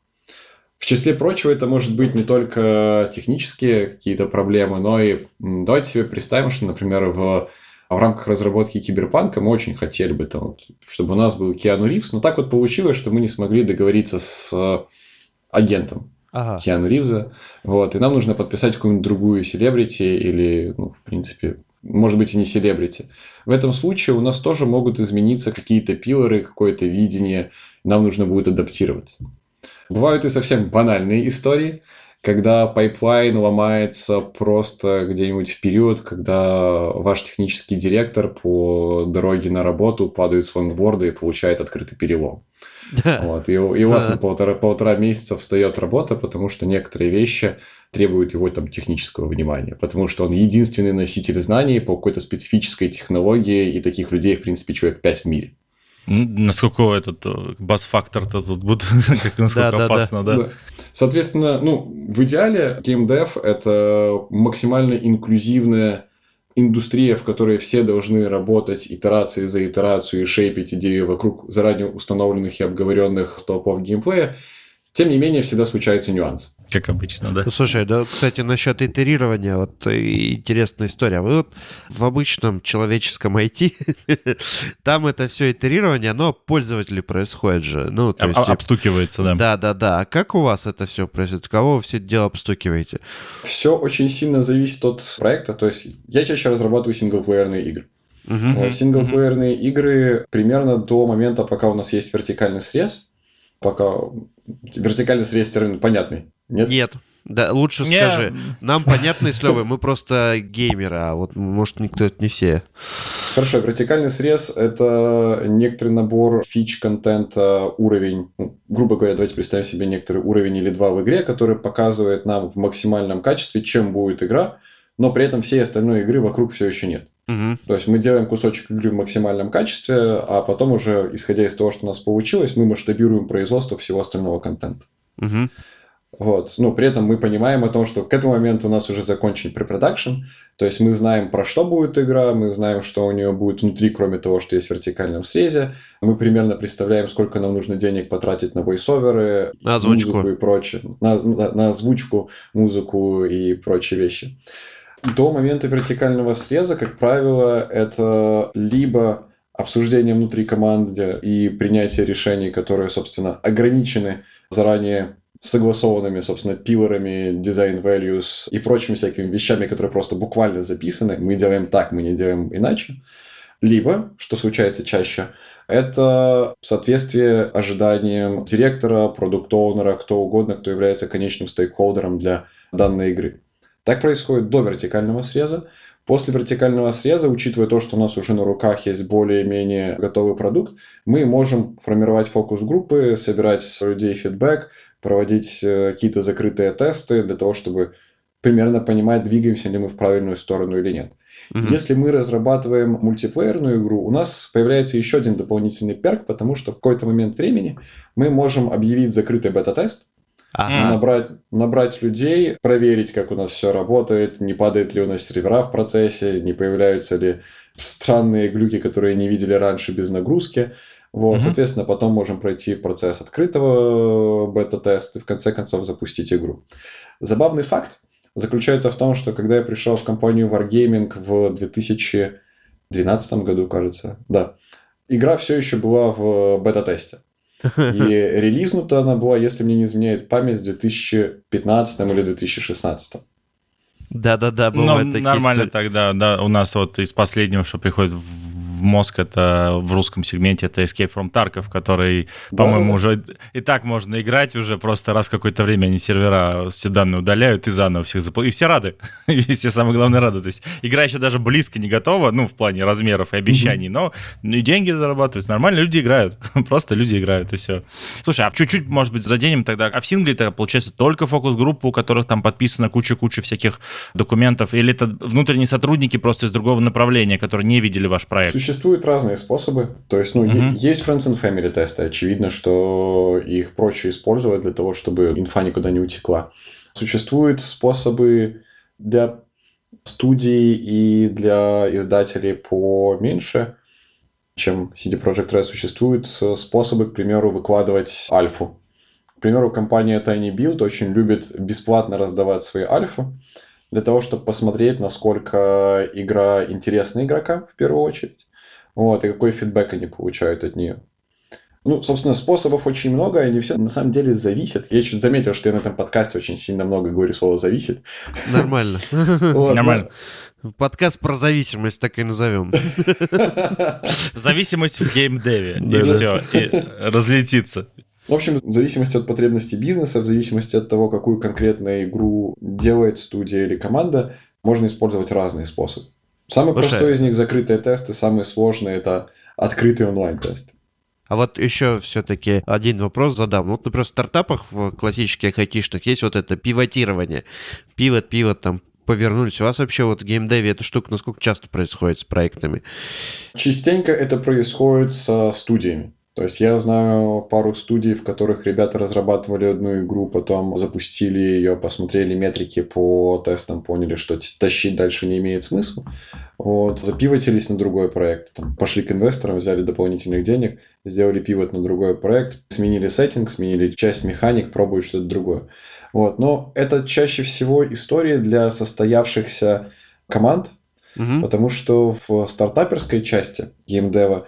В числе прочего, это может быть не только технические какие-то проблемы, но и давайте себе представим, что, например, в, в рамках разработки киберпанка мы очень хотели бы, там, чтобы у нас был Киану Ривз, но так вот получилось, что мы не смогли договориться с агентом ага. Киану Ривза. Вот, и нам нужно подписать какую-нибудь другую селебрити или, ну, в принципе, может быть, и не селебрити. В этом случае у нас тоже могут измениться какие-то пиллары, какое-то видение, нам нужно будет адаптироваться. Бывают и совсем банальные истории, когда пайплайн ломается просто где-нибудь в период, когда ваш технический директор по дороге на работу падает с лонгборда и получает открытый перелом. Да. Вот, и, и у вас да. на полтора, полтора месяца встает работа, потому что некоторые вещи требуют его там технического внимания, потому что он единственный носитель знаний по какой-то специфической технологии, и таких людей, в принципе, человек 5 в мире.
Насколько этот э, бас-фактор-то тут будет, как насколько да, опасно, да, да. да?
Соответственно, ну, в идеале геймдев — это максимально инклюзивная индустрия, в которой все должны работать итерации за итерацию и шейпить идею вокруг заранее установленных и обговоренных столпов геймплея, тем не менее, всегда случаются нюансы.
Как обычно, да.
Ну, слушай, да, кстати, насчет итерирования, вот э, интересная история. Вы вот в обычном человеческом IT, там это все итерирование, но пользователю происходит же. Ну,
то есть... Обстукивается, да.
Да, да, да. А как у вас это все происходит? Кого вы все это дело обстукиваете?
Все очень сильно зависит от проекта. То есть я чаще разрабатываю синглплеерные игры. Uh-huh. Синглплеерные uh-huh. игры примерно до момента, пока у нас есть вертикальный срез, пока вертикальный срез термин понятный. Нет?
Нет. Да, лучше не... скажи. Нам понятно с Левой, мы просто геймеры, а вот, может, никто это не все.
Хорошо, вертикальный срез — это некоторый набор фич, контента, уровень. Ну, грубо говоря, давайте представим себе некоторый уровень или два в игре, который показывает нам в максимальном качестве, чем будет игра, но при этом всей остальной игры вокруг все еще нет. Угу. То есть мы делаем кусочек игры в максимальном качестве, а потом уже, исходя из того, что у нас получилось, мы масштабируем производство всего остального контента.
Угу.
Вот. Ну, при этом мы понимаем о том, что к этому моменту у нас уже закончен препродакшн, то есть мы знаем, про что будет игра, мы знаем, что у нее будет внутри, кроме того, что есть в вертикальном срезе. Мы примерно представляем, сколько нам нужно денег потратить на войсоверы,
на озвучку.
музыку и прочее, на, на, на озвучку, музыку и прочие вещи. До момента вертикального среза, как правило, это либо обсуждение внутри команды и принятие решений, которые, собственно, ограничены заранее согласованными, собственно, пилорами, дизайн values и прочими всякими вещами, которые просто буквально записаны. Мы делаем так, мы не делаем иначе. Либо, что случается чаще, это соответствие ожиданиям директора, продукт-оунера, кто угодно, кто является конечным стейкхолдером для данной игры. Так происходит до вертикального среза. После вертикального среза, учитывая то, что у нас уже на руках есть более-менее готовый продукт, мы можем формировать фокус-группы, собирать с людей фидбэк, проводить э, какие-то закрытые тесты для того, чтобы примерно понимать, двигаемся ли мы в правильную сторону или нет. Угу. Если мы разрабатываем мультиплеерную игру, у нас появляется еще один дополнительный перк, потому что в какой-то момент времени мы можем объявить закрытый бета-тест, Ага. Набрать, набрать людей, проверить, как у нас все работает, не падает ли у нас сервера в процессе, не появляются ли странные глюки, которые не видели раньше без нагрузки. Вот, угу. соответственно, потом можем пройти процесс открытого бета-теста и в конце концов запустить игру. Забавный факт заключается в том, что когда я пришел в компанию Wargaming в 2012 году, кажется, да, игра все еще была в бета-тесте. И релизнута она была, если мне не изменяет память, в 2015 или 2016.
Да-да-да, бывают
Но такие нормально истории. тогда, да, у нас вот из последнего, что приходит в в мозг это в русском сегменте это Escape from Tarkov, который, да, по-моему, да, уже и так можно играть уже просто раз какое-то время они сервера все данные удаляют и заново всех заполняют. И все рады. и все самое главное рады. То есть игра еще даже близко не готова, ну, в плане размеров и обещаний, но ну, и деньги зарабатываются. Нормально люди играют. просто люди играют, и все. Слушай, а чуть-чуть, может быть, заденем тогда. А в сингле-то, получается, только фокус-группа, у которых там подписано куча-куча всяких документов, или это внутренние сотрудники просто из другого направления, которые не видели ваш проект?
Существуют разные способы. То есть, ну, uh-huh. есть Friends and Family тесты. Очевидно, что их проще использовать для того, чтобы инфа никуда не утекла. Существуют способы для студий и для издателей поменьше, чем CD Projekt Red. Существуют способы, к примеру, выкладывать альфу. К примеру, компания Tiny Build очень любит бесплатно раздавать свои альфы для того, чтобы посмотреть, насколько игра интересна игрокам в первую очередь. Вот, и какой фидбэк они получают от нее. Ну, собственно, способов очень много, и они все на самом деле зависят. Я чуть заметил, что я на этом подкасте очень сильно много говорю слово «зависит».
Нормально.
Нормально.
Подкаст про зависимость так и назовем.
Зависимость в геймдеве. И все. И разлетится.
В общем, в зависимости от потребностей бизнеса, в зависимости от того, какую конкретную игру делает студия или команда, можно использовать разные способы. Самый Слушай, простой из них закрытые тесты, самый сложный это открытый онлайн-тест.
А вот еще все-таки один вопрос задам. Вот, например, в стартапах, в классических айтишных, есть вот это пивотирование. Пивот, пивот, там, повернулись. У вас вообще вот в геймдеве эта штука насколько часто происходит с проектами?
Частенько это происходит со студиями. То есть я знаю пару студий, в которых ребята разрабатывали одну игру, потом запустили ее, посмотрели метрики по тестам, поняли, что тащить дальше не имеет смысла. Вот, запивотились на другой проект. Там, пошли к инвесторам, взяли дополнительных денег, сделали пивот на другой проект, сменили сеттинг, сменили часть механик, пробуют что-то другое. Вот. Но это чаще всего история для состоявшихся команд, угу. потому что в стартаперской части геймдева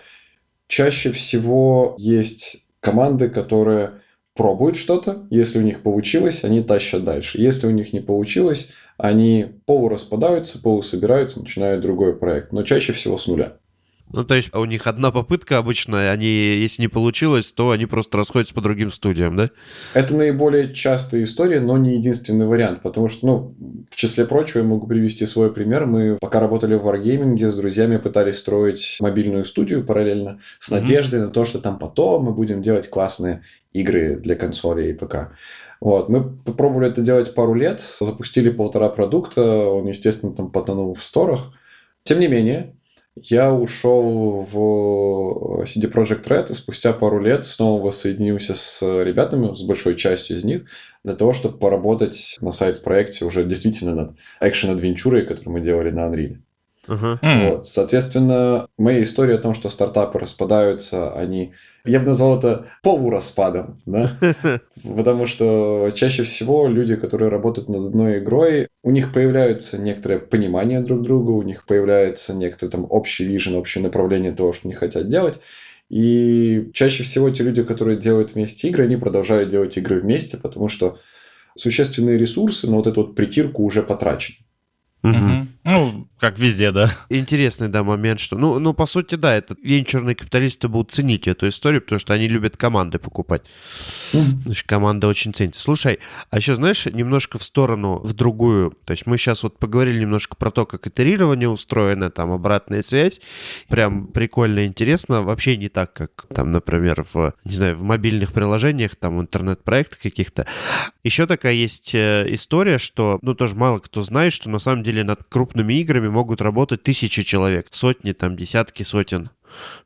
чаще всего есть команды, которые пробуют что-то, если у них получилось, они тащат дальше. Если у них не получилось, они полураспадаются, полусобираются, начинают другой проект, но чаще всего с нуля.
Ну, то есть у них одна попытка обычно, они, если не получилось, то они просто расходятся по другим студиям, да?
Это наиболее частая история, но не единственный вариант, потому что, ну, в числе прочего, я могу привести свой пример. Мы пока работали в Wargaming, с друзьями пытались строить мобильную студию параллельно с надеждой mm-hmm. на то, что там потом мы будем делать классные игры для консолей и ПК. Вот. Мы попробовали это делать пару лет, запустили полтора продукта, он, естественно, там потонул в сторах. Тем не менее, Я ушел в CD Projekt Red и спустя пару лет снова воссоединился с ребятами, с большой частью из них, для того, чтобы поработать на сайт-проекте уже действительно над экшен-адвенчурой, которую мы делали на Unreal. Uh-huh. Вот. Соответственно, моя история о том, что стартапы распадаются, они я бы назвал это полураспадом, да? Потому что чаще всего люди, которые работают над одной игрой, у них появляется некоторое понимание друг друга, у них появляется некоторый там общий вижен, общее направление того, что они хотят делать. И чаще всего те люди, которые делают вместе игры, они продолжают делать игры вместе, потому что существенные ресурсы на вот эту вот притирку уже потрачены.
Угу. Ну, как везде, да.
Интересный, да, момент, что... Ну, ну по сути, да, это венчурные капиталисты будут ценить эту историю, потому что они любят команды покупать. Значит, команда очень ценится. Слушай, а еще, знаешь, немножко в сторону, в другую. То есть мы сейчас вот поговорили немножко про то, как итерирование устроено, там, обратная связь. Прям прикольно интересно. Вообще не так, как там, например, в, не знаю, в мобильных приложениях, там, в интернет-проектах каких-то. Еще такая есть э, история, что, ну, тоже мало кто знает, что на самом деле над крупными играми могут работать тысячи человек, сотни, там, десятки сотен.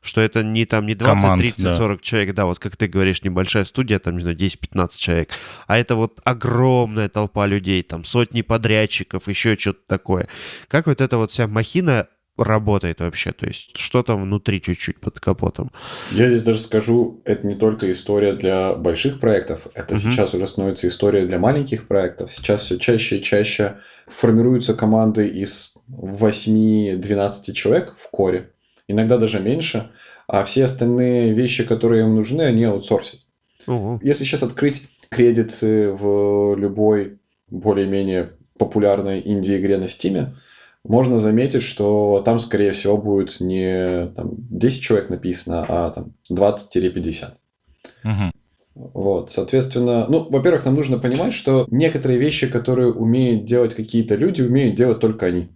Что это не там не 20, Команд, 30, да. 40 человек, да, вот как ты говоришь, небольшая студия, там, не знаю, 10-15 человек, а это вот огромная толпа людей, там сотни подрядчиков, еще что-то такое. Как вот эта вот вся махина работает вообще? То есть что там внутри чуть-чуть под капотом?
Я здесь даже скажу, это не только история для больших проектов, это угу. сейчас уже становится история для маленьких проектов. Сейчас все чаще и чаще формируются команды из 8-12 человек в коре, иногда даже меньше, а все остальные вещи, которые им нужны, они аутсорсят. Угу. Если сейчас открыть кредиты в любой более-менее популярной инди-игре на Стиме, можно заметить, что там, скорее всего, будет не там, 10 человек написано, а там 20-50. Угу. Вот, соответственно, ну, во-первых, нам нужно понимать, что некоторые вещи, которые умеют делать какие-то люди, умеют делать только они.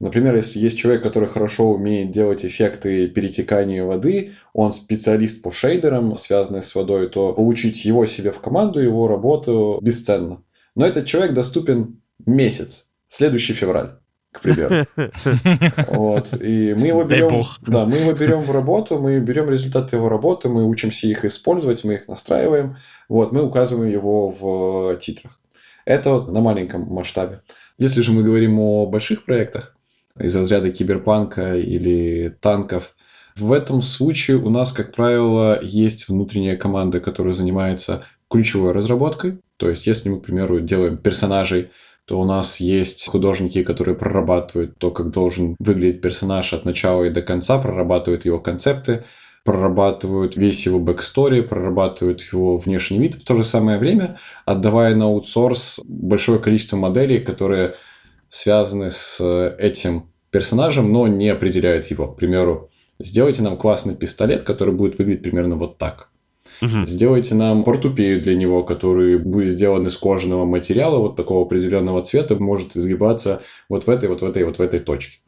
Например, если есть человек, который хорошо умеет делать эффекты перетекания воды, он специалист по шейдерам, связанным с водой, то получить его себе в команду, его работу бесценно. Но этот человек доступен месяц, следующий февраль к примеру. Вот. И мы его берем, да, мы его берем в работу, мы берем результаты его работы, мы учимся их использовать, мы их настраиваем, вот, мы указываем его в титрах. Это вот на маленьком масштабе. Если же мы говорим о больших проектах из разряда киберпанка или танков, в этом случае у нас, как правило, есть внутренняя команда, которая занимается ключевой разработкой. То есть, если мы, к примеру, делаем персонажей то у нас есть художники, которые прорабатывают то, как должен выглядеть персонаж от начала и до конца, прорабатывают его концепты, прорабатывают весь его backstory, прорабатывают его внешний вид, в то же самое время отдавая на аутсорс большое количество моделей, которые связаны с этим персонажем, но не определяют его. К примеру, сделайте нам классный пистолет, который будет выглядеть примерно вот так. Угу. Сделайте нам портупею для него, который будет сделан из кожаного материала, вот такого определенного цвета, может изгибаться вот в этой, вот в этой, вот в этой точке.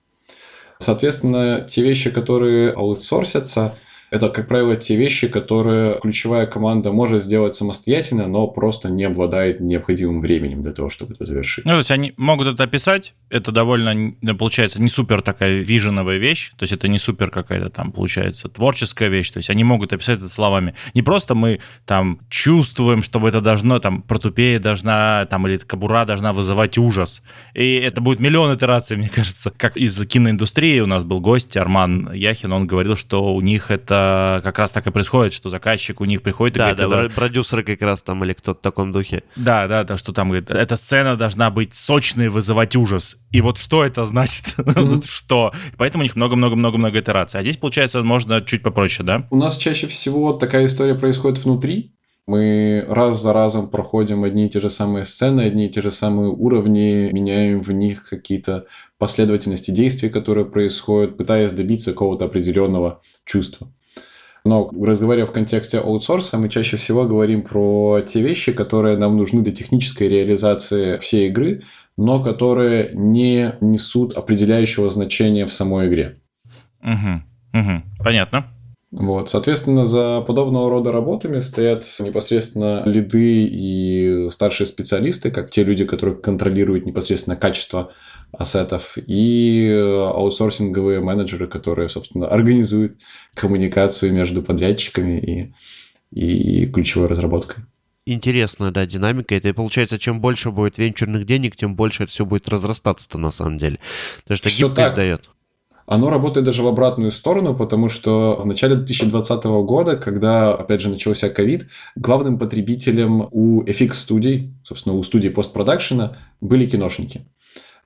Соответственно, те вещи, которые аутсорсятся, это, как правило, те вещи, которые ключевая команда может сделать самостоятельно, но просто не обладает необходимым временем для того, чтобы это завершить.
Ну, то есть они могут это описать, это довольно, получается, не супер такая виженовая вещь, то есть это не супер какая-то там, получается, творческая вещь, то есть они могут описать это словами. Не просто мы там чувствуем, что это должно, там, протупея должна, там, или кабура должна вызывать ужас. И это будет миллион итераций, мне кажется. Как из киноиндустрии у нас был гость Арман Яхин, он говорил, что у них это как раз так и происходит, что заказчик у них приходит
да, и говорит... Да, да, продюсеры как раз там или кто-то в таком духе.
Да, да, да, что там говорит, эта сцена должна быть сочной, вызывать ужас. И вот что это значит? Что? Поэтому у них много-много-много-много итераций. А здесь, получается, можно чуть попроще, да?
У нас чаще всего такая история происходит внутри, мы раз за разом проходим одни и те же самые сцены, одни и те же самые уровни, меняем в них какие-то последовательности действий, которые происходят, пытаясь добиться какого-то определенного чувства. Но разговаривая в контексте аутсорса, мы чаще всего говорим про те вещи, которые нам нужны для технической реализации всей игры, но которые не несут определяющего значения в самой игре.
Угу, угу. Понятно.
Вот, соответственно, за подобного рода работами стоят непосредственно лиды и старшие специалисты, как те люди, которые контролируют непосредственно качество ассетов, и аутсорсинговые менеджеры, которые, собственно, организуют коммуникацию между подрядчиками и, и ключевой разработкой.
Интересная, да, динамика. Это получается, чем больше будет венчурных денег, тем больше это все будет разрастаться на самом деле. Потому что
Всё
гибкость
так.
дает.
Оно работает даже в обратную сторону, потому что в начале 2020 года, когда, опять же, начался ковид, главным потребителем у FX-студий, собственно, у студий постпродакшена, были киношники.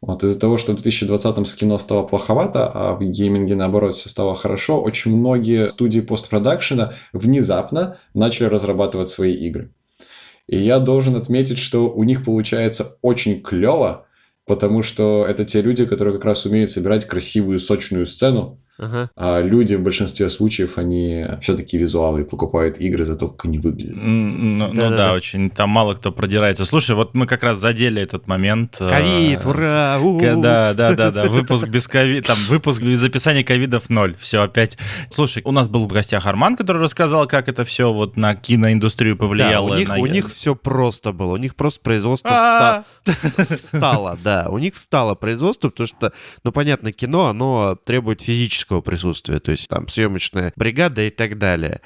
Вот из-за того, что в 2020 с кино стало плоховато, а в гейминге, наоборот, все стало хорошо, очень многие студии постпродакшена внезапно начали разрабатывать свои игры. И я должен отметить, что у них получается очень клево, потому что это те люди, которые как раз умеют собирать красивую, сочную сцену,
Ага.
а люди в большинстве случаев, они все-таки визуалы и покупают игры за то, как они выглядят.
Ну, ну
Да-да-да.
да, очень там мало кто продирается. Слушай, вот мы как раз задели этот момент. э,
Ковид, ура!
Да, да, да, да. Выпуск без ковида, там выпуск без описания ковидов ноль. Все опять. Слушай, у нас был в гостях Арман, который рассказал, как это все вот на киноиндустрию
Да,
повлияло.
у них,
на-
у них все просто было. У них просто производство
А,
вста- встало, да. У них встало производство, потому что, ну, понятно, кино, оно требует физического присутствия. То есть там съемочная бригада и так далее.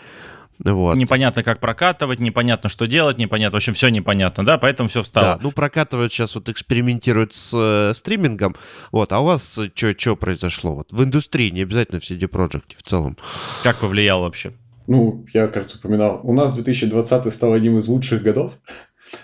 Вот.
Непонятно, как прокатывать, непонятно, что делать, непонятно. В общем, все непонятно, да, поэтому все
Да,
встало.
ну прокатывают сейчас, вот экспериментируют с э, стримингом. Вот, а у вас что произошло? Вот в индустрии, не обязательно в CD Projekt в целом.
Как повлиял вообще?
Ну, я, кажется, упоминал. У нас 2020 стал одним из лучших годов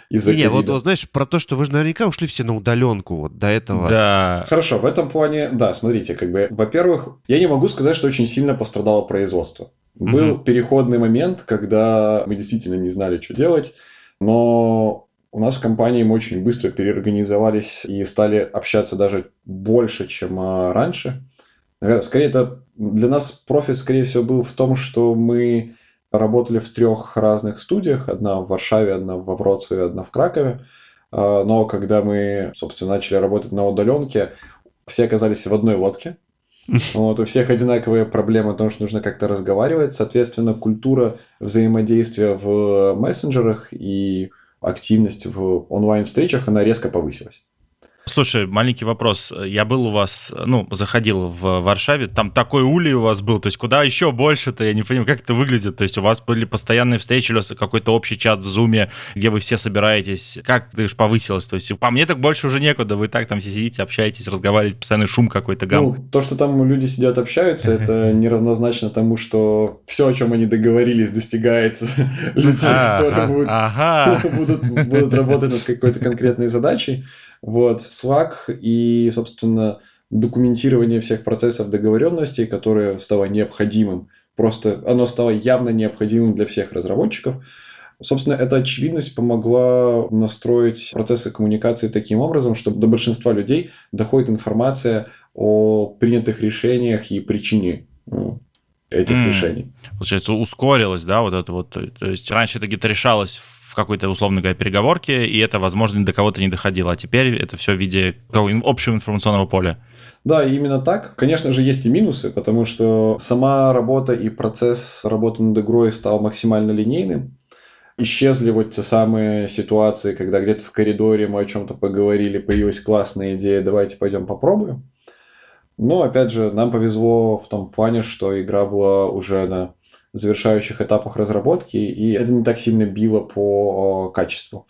из-за
Не, вот, вот знаешь, про то, что вы же наверняка ушли все на удаленку вот до этого.
Да.
Хорошо, в этом плане, да, смотрите, как бы, во-первых, я не могу сказать, что очень сильно пострадало производство. Был
Мгм.
переходный момент, когда мы действительно не знали, что делать, но у нас в компании мы очень быстро переорганизовались и стали общаться даже больше, чем а, раньше. Наверное, скорее это для нас профит, скорее всего, был в том, что мы работали в трех разных студиях. Одна в Варшаве, одна во Вроцлаве, одна в Кракове. А, Но когда мы, собственно, начали работать на удаленке, все оказались в одной лодке. Вот, у всех одинаковые проблемы, потому что нужно как-то разговаривать. Соответственно, культура взаимодействия в мессенджерах и активность в онлайн-встречах, она резко повысилась.
Слушай, маленький вопрос. Я был у вас, ну, заходил в Варшаве, там такой улей у вас был, то есть куда еще больше-то, я не понимаю, как это выглядит, то есть у вас были постоянные встречи или какой-то общий чат в Зуме, где вы все собираетесь, как ты ж повысилось, то есть по мне так больше уже некуда, вы так там все сидите, общаетесь, разговариваете, постоянный шум какой-то, гам.
Ну, то, что там люди сидят, общаются, это неравнозначно тому, что все, о чем они договорились, достигает людей, которые
Ага.
будут, будут работать над какой-то конкретной задачей. Вот. Slack и, собственно, документирование всех процессов договоренностей, которое стало необходимым. Просто оно стало явно необходимым для всех разработчиков. Собственно, эта очевидность помогла настроить процессы коммуникации таким образом, чтобы до большинства людей доходит информация о принятых решениях и причине ну, этих
М.
решений.
Получается, ускорилось, да, вот это вот, то есть раньше это где-то решалось в какой-то, условно говоря, переговорке, и это, возможно, до кого-то не доходило, а теперь это все в виде общего информационного поля.
Да, именно так. Конечно же, есть и минусы, потому что сама работа и процесс работы над игрой стал максимально линейным. Исчезли вот те самые ситуации, когда где-то в коридоре мы о чем-то поговорили, появилась классная идея, давайте пойдем попробуем. Но, опять же, нам повезло в том плане, что игра была уже на завершающих этапах разработки, и это не так сильно било по качеству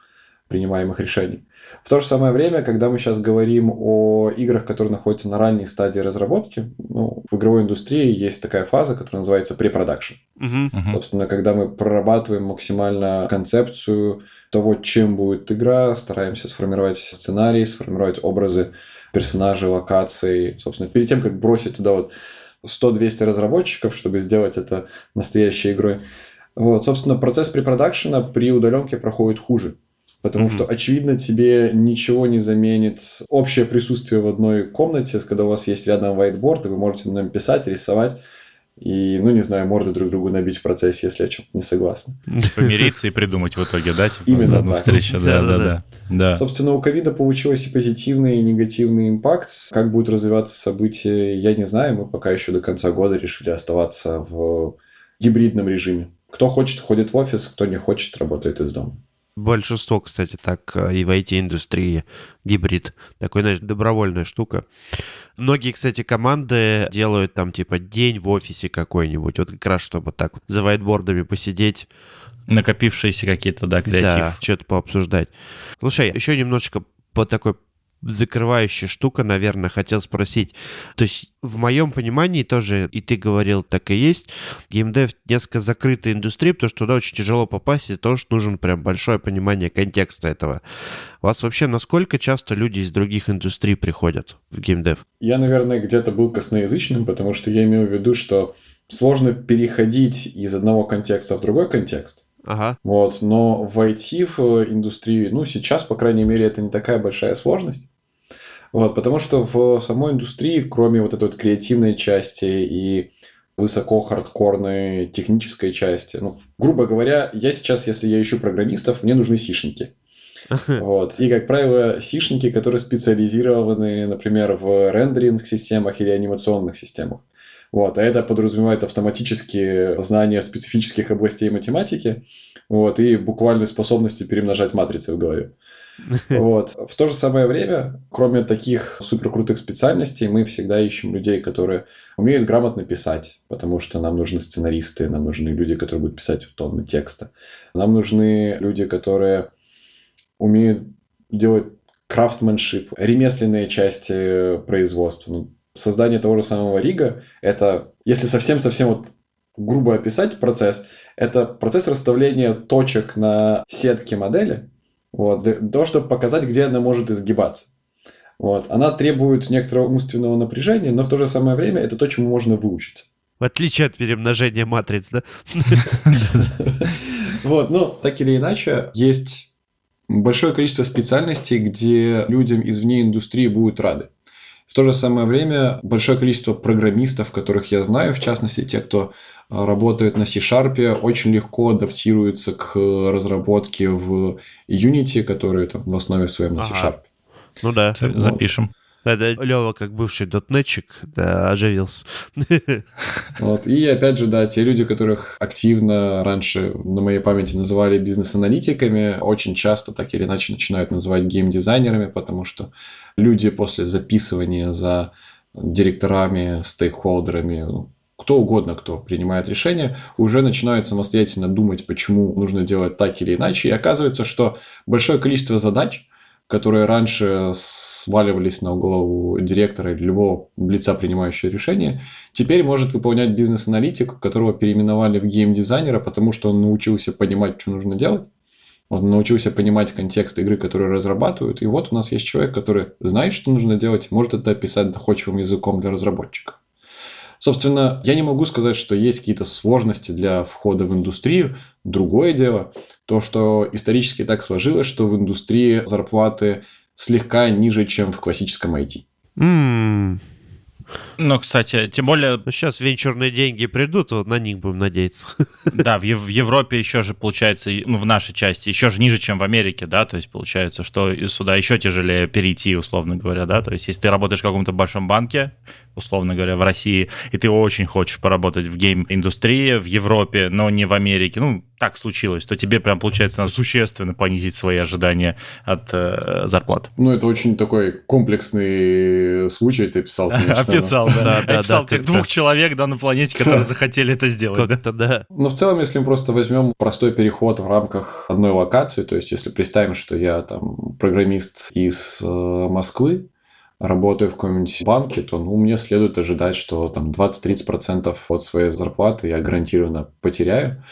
принимаемых решений. В то же самое время, когда мы сейчас говорим о играх, которые находятся на ранней стадии разработки, ну, в игровой индустрии есть такая фаза, которая называется препродакшн.
Мгм.
Мгм.
Собственно, когда мы прорабатываем максимально концепцию того, чем будет игра, стараемся сформировать сценарий, сформировать образы персонажей, локаций. Собственно, перед тем, как бросить туда вот 100-200 разработчиков, чтобы сделать это настоящей игрой. Вот, собственно, процесс препродакшена при удаленке проходит хуже. Потому
Мгм.
что, очевидно, тебе ничего не заменит общее присутствие в одной комнате, когда у вас есть рядом whiteboard, и вы можете на нем писать, рисовать, и, ну, не знаю, морды друг другу набить в процессе, если о чем-то не согласны.
Помириться и придумать в итоге, да? Типа,
Именно так.
встречу, да, да,
Да-да-да.
да. Да.
Собственно, у ковида получилось и позитивный, и негативный импакт. Как будут развиваться события, я не знаю. Мы пока еще до конца года решили оставаться в гибридном режиме. Кто хочет, ходит в офис, кто не хочет, работает из дома.
Большинство, кстати, так э, и в IT-индустрии гибрид. Такой, знаешь, добровольная штука. Многие, кстати, команды делают там типа день в офисе какой-нибудь. Вот как раз, чтобы так за вайтбордами посидеть.
Накопившиеся какие-то, да, креатив.
Да, что-то пообсуждать. Слушай, еще немножечко по такой закрывающая штука, наверное, хотел спросить. То есть в моем понимании тоже, и ты говорил, так и есть, геймдев несколько закрытая индустрия, потому что туда очень тяжело попасть, из-за того, что нужен прям большое понимание контекста этого. У вас вообще насколько часто люди из других индустрий приходят в геймдев?
Я, наверное, где-то был косноязычным, потому что я имею в виду, что сложно переходить из одного контекста в другой контекст.
Ага.
Вот, но в IT в индустрии, ну, сейчас, по крайней мере, это не такая большая сложность. Вот, потому что в самой индустрии, кроме вот этой вот креативной части и высоко хардкорной технической части, ну, грубо говоря, я сейчас, если я ищу программистов, мне нужны сишники. Вот. И, как правило, сишники, которые специализированы, например, в рендеринг-системах или анимационных системах. Вот, а это подразумевает автоматические знания специфических областей математики вот, и буквально способности перемножать матрицы в голове. Вот. В то же самое время, кроме таких суперкрутых специальностей, мы всегда ищем людей, которые умеют грамотно писать, потому что нам нужны сценаристы, нам нужны люди, которые будут писать тонны текста. Нам нужны люди, которые умеют делать крафтменшип, ремесленные части производства. Ну, создание того же самого рига, это, если совсем-совсем вот грубо описать процесс, это процесс расставления точек на сетке модели, вот, для того, чтобы показать, где она может изгибаться. Вот. Она требует некоторого умственного напряжения, но в то же самое время это то, чему можно выучиться.
В отличие от перемножения матриц, да?
Вот, но так или иначе, есть большое количество специальностей, где людям извне индустрии будут рады. В то же самое время большое количество программистов, которых я знаю, в частности те, кто работают на C-Sharp, очень легко адаптируются к разработке в Unity, который там в основе своем на C-Sharp.
Ну да.
Запишем.
Это Лева, как бывший дотнетчик, да, оживился.
Вот. И опять же, да, те люди, которых активно раньше на моей памяти называли бизнес-аналитиками, очень часто так или иначе начинают называть геймдизайнерами, потому что люди после записывания за директорами, стейкхолдерами, ну, кто угодно, кто принимает решение, уже начинают самостоятельно думать, почему нужно делать так или иначе. И оказывается, что большое количество задач, которые раньше сваливались на голову директора или любого лица, принимающего решение, теперь может выполнять бизнес-аналитик, которого переименовали в гейм-дизайнера, потому что он научился понимать, что нужно делать. Он научился понимать контекст игры, которую разрабатывают. И вот у нас есть человек, который знает, что нужно делать, может это описать доходчивым языком для разработчика. Собственно, я не могу сказать, что есть какие-то сложности для входа в индустрию. Другое дело, то, что исторически так сложилось, что в индустрии зарплаты слегка ниже, чем в классическом IT.
Mm.
Но, кстати, тем более...
Сейчас венчурные деньги придут, вот на них будем надеяться.
Да, в, в Европе еще же получается, ну, в нашей части, еще же ниже, чем в Америке, да, то есть получается, что сюда еще тяжелее перейти, условно говоря, да, то есть если ты работаешь в каком-то большом банке, условно говоря, в России, и ты очень хочешь поработать в гейм-индустрии в Европе, но не в Америке, ну, так случилось, то тебе прям, получается, надо существенно понизить свои ожидания от э, зарплат.
Ну, это очень такой комплексный случай ты писал.
Описал, да. Описал тех двух человек, да, на планете, которые захотели это сделать.
Как-то, да.
Но в целом, если мы просто возьмем простой переход в рамках одной локации, то есть если представим, что я там программист из э, Москвы, работаю в каком-нибудь банке, то ну, мне следует ожидать, что там 20-30% от своей зарплаты я гарантированно потеряю.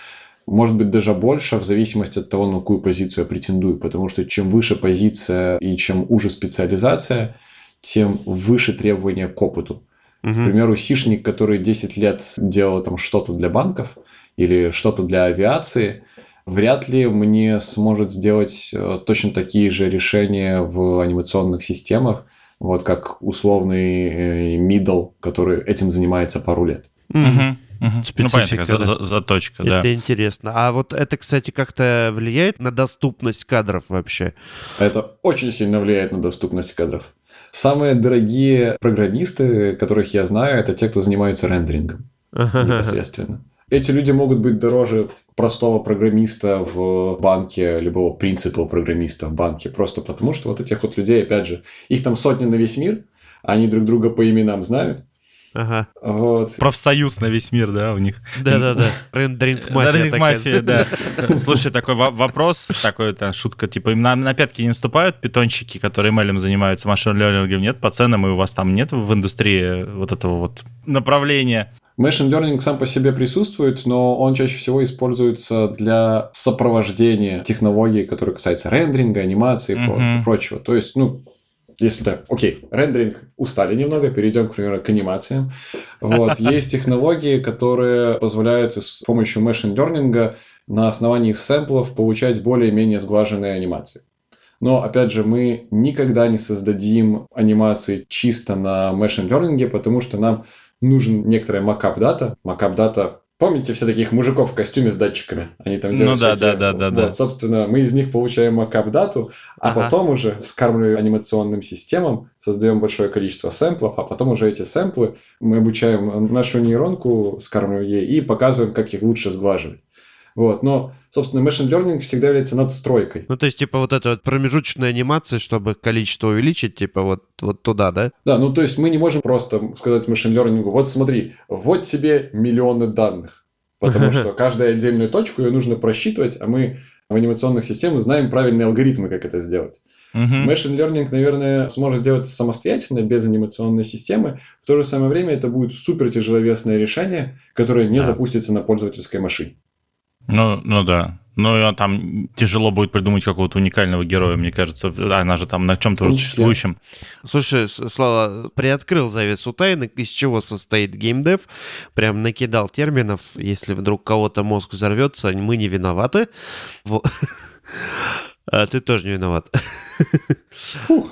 Может быть, даже больше, в зависимости от того, на какую позицию я претендую. Потому что чем выше позиция и чем уже специализация, тем выше требования к опыту. Угу. К примеру, сишник, который 10 лет делал там что-то для банков или что-то для авиации, вряд ли мне сможет сделать э, точно такие же решения в анимационных системах, вот как условный э, middle, который этим занимается пару лет.
Угу. Угу. Специфика, ну, понятно, за, заточка,
это
да.
Это интересно. А вот это, кстати, как-то влияет на доступность кадров вообще?
Это очень сильно влияет на доступность кадров. Самые дорогие программисты, которых я знаю, это те, кто занимаются рендерингом ага. непосредственно. Эти люди могут быть дороже простого программиста в банке, любого принципа программиста в банке, просто потому что вот этих вот людей, опять же, их там сотни на весь мир, они друг друга по именам знают,
Ага.
вот.
Профсоюз на весь мир, да, у них.
Да-да-да. Рендеринг мафия.
Да. Слушай, такой во- вопрос, такой это шутка, типа, им на, на пятки не наступают питончики, которые ML занимаются, машин лернингом нет по ценам, и у вас там нет в индустрии вот этого вот направления?
Machine Learning сам по себе присутствует, но он чаще всего используется для сопровождения технологий, которые касаются рендеринга, анимации
Мгм.
и прочего. То есть, ну, если так, окей, рендеринг устали немного, перейдем, к примеру, к анимациям. Вот, есть технологии, которые позволяют с помощью Machine Learning на основании сэмплов получать более-менее сглаженные анимации. Но, опять же, мы никогда не создадим анимации чисто на Machine Learning, потому что нам нужен некоторая макап дата. Макап дата Помните все таких мужиков в костюме с датчиками? Они там
Ну
делают
да,
всякие-
да, да, да,
Вот,
да.
собственно, мы из них получаем макап дату, а
Ага.
потом уже скармливаем анимационным системам, создаем большое количество сэмплов, а потом уже эти сэмплы мы обучаем нашу нейронку, скармливаем ей и показываем, как их лучше сглаживать. Вот. Но, собственно, machine learning всегда является надстройкой.
Ну, то есть, типа, вот эта вот промежуточная анимация, чтобы количество увеличить, типа, вот, вот туда, да?
Да, ну то есть мы не можем просто сказать machine learning, вот смотри, вот тебе миллионы данных. Потому что каждую отдельную точку ее нужно просчитывать, а мы в анимационных системах знаем правильные алгоритмы, как это сделать.
Мгм.
Machine Learning, наверное, сможет сделать это самостоятельно, без анимационной системы. В то же самое время это будет супер тяжеловесное решение, которое не
Да.
запустится на пользовательской машине.
Ну, ну да. Ну, и там тяжело будет придумать какого-то уникального героя, мне кажется. Она же там на чем-то уже существующем.
Слушай, Слава, приоткрыл завесу тайны, из чего состоит геймдев, прям накидал терминов, если вдруг кого-то мозг взорвется, мы не виноваты. А ты тоже не виноват.
Фух.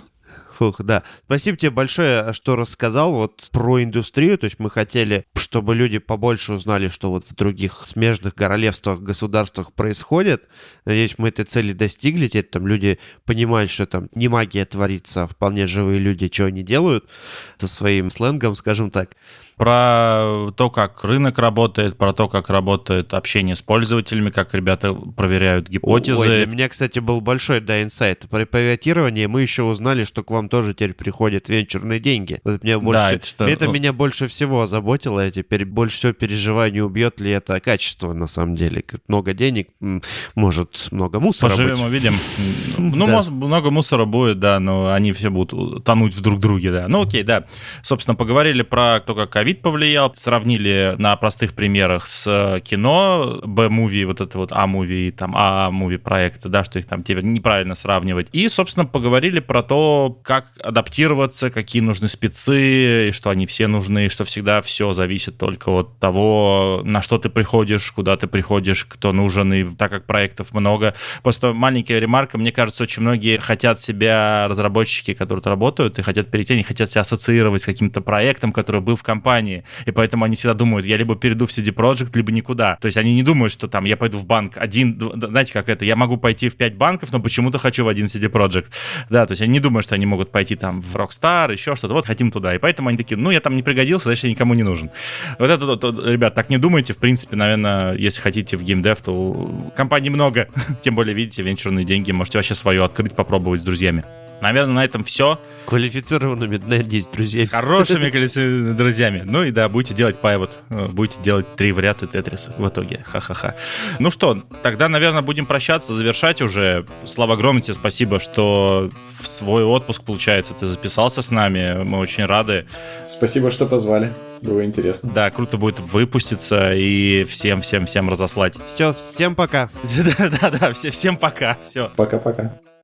Фух, да. Спасибо тебе большое, что рассказал вот про индустрию. То есть мы хотели, чтобы люди побольше узнали, что вот в других смежных королевствах, государствах происходит. Надеюсь, мы этой цели достигли. Теперь там люди понимают, что там не магия творится, а вполне живые люди, что они делают со своим сленгом, скажем так.
Про то, как рынок работает, про то, как работает общение с пользователями, как ребята проверяют гипотезы.
Ой, для меня, кстати, был большой, да, инсайт. При пивотировании мы еще узнали, что к вам тоже теперь приходят венчурные деньги. Вот меня больше,
Да, это
это
ну-
меня больше всего озаботило. Я теперь больше всего переживаю, не убьет ли это качество на самом деле. Много денег, может, много мусора
Поживем,
быть.
увидим. Ну,
Да.
много мусора будет, да, но они все будут тонуть в друг друге, да. Ну, окей, да. Собственно, поговорили про то, как ковид повлиял, сравнили на простых примерах с э, кино, Б-муви, вот это вот А-муви, там А-муви проекты, да, что их там теперь неправильно сравнивать. И, собственно, поговорили про то, как адаптироваться, какие нужны спецы, и что они все нужны, и что всегда все зависит только от того, на что ты приходишь, куда ты приходишь, кто нужен, и так как проектов много. Просто маленькая ремарка, мне кажется, очень многие хотят себя, разработчики, которые работают, и хотят перейти, они хотят себя ассоциировать с каким-то проектом, который был в компании, и поэтому они всегда думают, я либо перейду в CD Projekt, либо никуда. То есть они не думают, что там я пойду в банк один, знаете, как это, я могу пойти в пять банков, но почему-то хочу в один CD Projekt. Да, то есть они не думают, что они могут пойти там в Rockstar, еще что-то, вот хотим туда. И поэтому они такие, ну, я там не пригодился, значит, я никому не нужен. Вот это, вот, вот, ребят, так не думайте, в принципе, наверное, если хотите в геймдев, то компаний много, тем более, видите, венчурные деньги, можете вообще свое открыть, попробовать с друзьями. Наверное, на этом все.
Квалифицированными, надеюсь, друзья.
С хорошими друзьями. Ну и да, будете делать пайвот. э, Будете делать три в ряд и тетрис в итоге. Ха-ха-ха. Ну что, тогда, наверное, будем прощаться, завершать уже. Слава огромное тебе спасибо, что в свой отпуск, получается, ты записался с нами. Мы очень рады.
Спасибо, что позвали. Было интересно.
Да, круто будет выпуститься и всем-всем-всем разослать.
Все, всем пока.
Да-да-да, всем пока. Все.
Пока-пока.